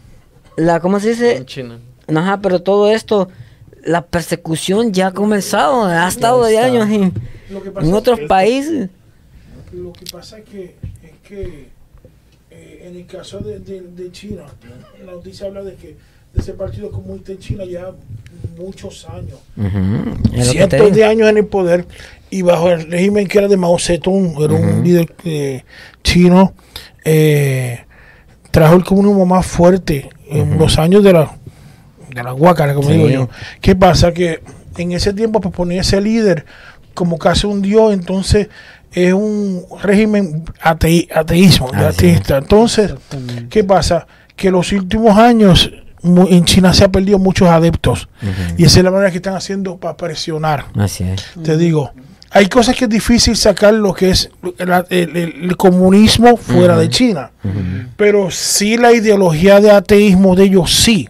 la, ¿cómo se dice? En China. Ajá, pero todo esto, la persecución ya ha comenzado, ha estado de años en, es otros que- países. Lo que pasa es que, es que eh, en el caso de, de- de China, la noticia habla de que de ese partido comunista en China ya muchos años, cientos de años en el poder y bajo el régimen que era de Mao Zedong, era un líder eh, chino, eh, trajo el comunismo más fuerte en los años de la, de la guácara, como Sí. digo yo. ¿Qué pasa? Que en ese tiempo pues, ponía ese líder como casi un dios, entonces es un régimen atei- ateísmo, es. ateísta. Entonces. ¿qué pasa? Que los últimos años en China se ha perdido muchos adeptos y esa es la manera que están haciendo para presionar. Así es. Te digo, hay cosas que es difícil sacar lo que es el, el- el comunismo fuera de China, pero sí la ideología de ateísmo de ellos sí.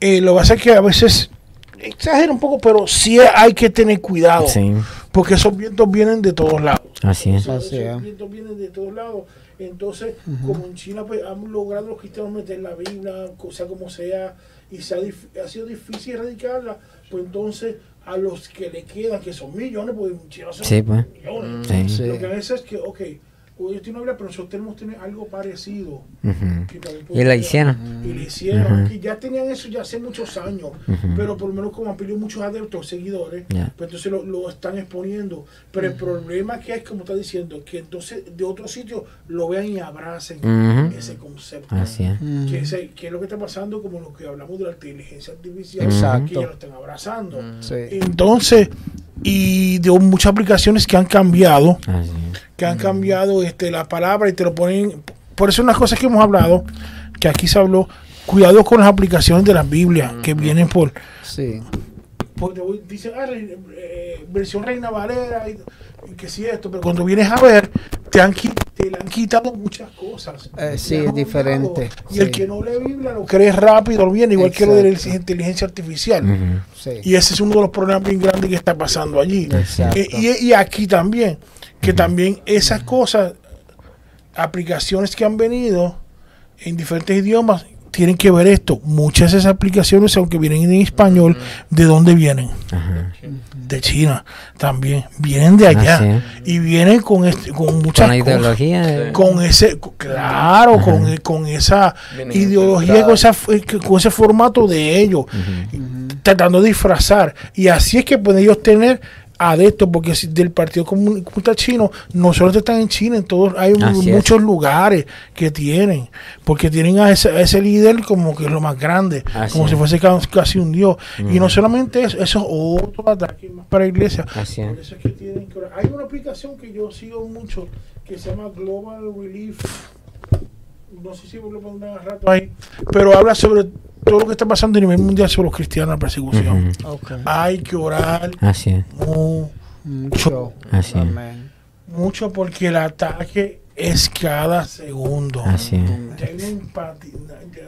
Eh, lo que pasa es que a veces exagera un poco, pero sí hay que tener cuidado, Sí, porque esos vientos vienen de todos lados. así es. Esos, Así esos es. vientos vienen de todos lados. Entonces, como en China pues, han logrado los cristianos meter la Biblia, sea como sea, y se ha, ha sido difícil erradicarla, pues entonces a los que le quedan, que son millones, pues en China son Sí, pues. millones. Sí. Lo que a veces es que, ok, tienen una Biblia, pero nosotros tenemos que tener algo parecido. Que Y la hicieron. y le hicieron, que ya tenían eso ya hace muchos años, pero por lo menos como han perdido muchos adeptos, seguidores, pues entonces lo, lo están exponiendo. Pero el problema que hay, como está diciendo, que entonces de otro sitio lo vean y abracen ese concepto. Así es. Que, ese- que es lo que está pasando, como lo que hablamos de la inteligencia artificial, Exacto. que ya lo están abrazando. Sí. Entonces, y de muchas aplicaciones que han cambiado, es. que han cambiado este, la palabra y te lo ponen. Por eso unas cosas que hemos hablado, que aquí se habló, cuidado con las aplicaciones de la Biblia que vienen por, Sí. por- dicen, ah, re- eh, versión Reina Valera y, y que si esto, pero cuando vienes a ver, te han, qui- le han quitado muchas cosas. Eh, sí, es diferente, Y el que no lee Biblia lo cree rápido, bien, igual que lo de la inteligencia artificial. Sí. Y ese es uno de los problemas bien grandes que está pasando allí. Exacto. Eh, y, y aquí también, que también esas cosas, aplicaciones que han venido en diferentes idiomas, tienen que ver esto. Muchas de esas aplicaciones, aunque vienen en español, ¿de dónde vienen? Ajá. De China también. Vienen de allá. Es. Y vienen con, este, con muchas Con la cosas. ideología. de- Con ese, claro, con, con esa Vienen ideología, con, esa, con ese formato de ellos tratando de disfrazar. Y así es que pueden ellos tener adeptos, porque si del Partido Comun- Comunista Chino, no solo están en China, en todos, hay es. muchos lugares que tienen, porque tienen a ese, a ese líder como que es lo más grande, Así como es. si fuese ca- casi un dios. Y no solamente eso, eso es otro ataque más para la iglesia. Así es. Por eso es que tienen que orar. Hay una aplicación que yo sigo mucho que se llama Global Relief. No sé si lo pondrán al rato ahí, pero habla sobre todo lo que está pasando a nivel mundial sobre los cristianos, la persecución. Hay que orar Así es. mu- Mucho. Así es. Amén. mucho porque el ataque es cada segundo. Así es. Hay una empatía,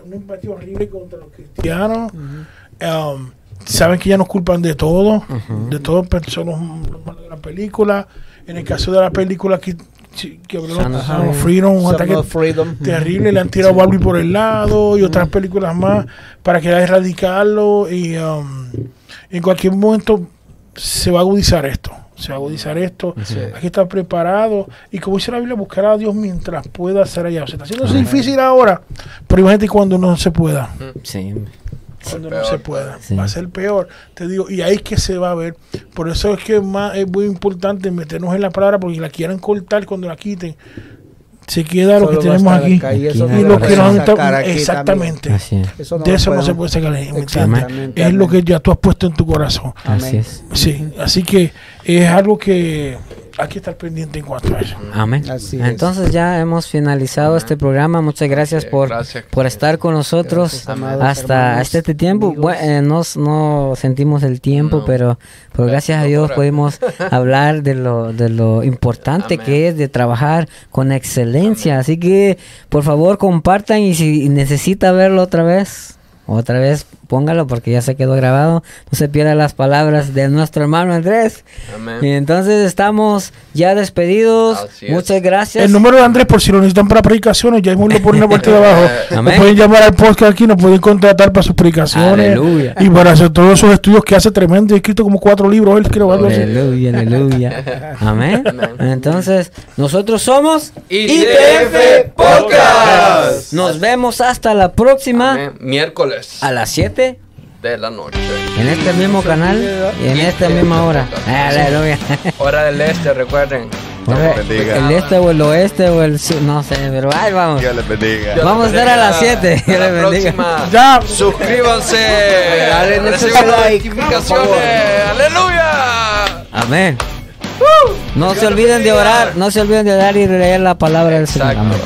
una horrible contra los cristianos. Um, saben que ya nos culpan de todo, de todo, son los, los malos de la película. En el caso de la película que, que of Freedom. Freedom, un ataque Freedom. terrible, le han tirado a Barbie por el lado y otras películas más para querer erradicarlo y um, en cualquier momento se va a agudizar esto. Se va a agudizar esto. Sí. Hay que estar preparado. Y como dice la Biblia, buscar a Dios mientras pueda ser allá. Se está haciendo difícil ahora, pero imagínate cuando no se pueda. Sí. Cuando no se pueda. Sí. Va a ser peor. Te digo, y ahí es que se va a ver. Por eso es que más es muy importante meternos en la palabra, porque la quieran cortar cuando la quiten. Se queda lo que tenemos aquí. y Aquí. lo que nos han Exactamente. Así es. también. Eso no De eso no se puede sacar. ¿me entiendes? Exactamente, Es lo que ya tú has puesto en tu corazón. Así es. Sí, así que es algo que hay que estar pendiente en cuanto a eso. Amén. Así es. Entonces ya hemos finalizado este programa. Muchas gracias por, gracias. por estar con nosotros Gracias, hasta, este tiempo. Bueno, eh, no, no sentimos el tiempo, No. pero, pero gracias a Dios pudimos hablar de lo, de lo importante Amén. que es de trabajar con excelencia. Así que por favor compartan y si necesita verlo otra vez. Otra vez póngalo porque ya se quedó grabado. No se pierdan las palabras de nuestro hermano Andrés. Y Amén. entonces estamos ya despedidos. Así es. Muchas gracias. El número de Andrés, por si lo necesitan para predicaciones, ya mismo lo ponen en la parte de abajo. Amén. Nos pueden llamar al podcast aquí, nos pueden contratar para sus predicaciones. Aleluya. Y para hacer todos esos estudios que hace tremendo. He escrito como cuatro libros, él creo, algo así. Aleluya, aleluya. Amén. Entonces, nosotros somos IDF Podcast. Nos vemos hasta la próxima Amén. Miércoles a las 7 de la noche. en este mismo canal y en esta misma hora. Aleluya. Hora del este, recuerden. Bendiga. El este o el oeste o el sur, no sé, pero ahí vamos. Dios les bendiga. Dios Vamos a estar a las bendiga. 7. Hasta Dios la les bendiga. próxima. Ya. Suscríbanse. Dale ese like. Aleluya. Amén. No se olviden de orar, no se olviden de orar y leer la palabra del Señor. Amén.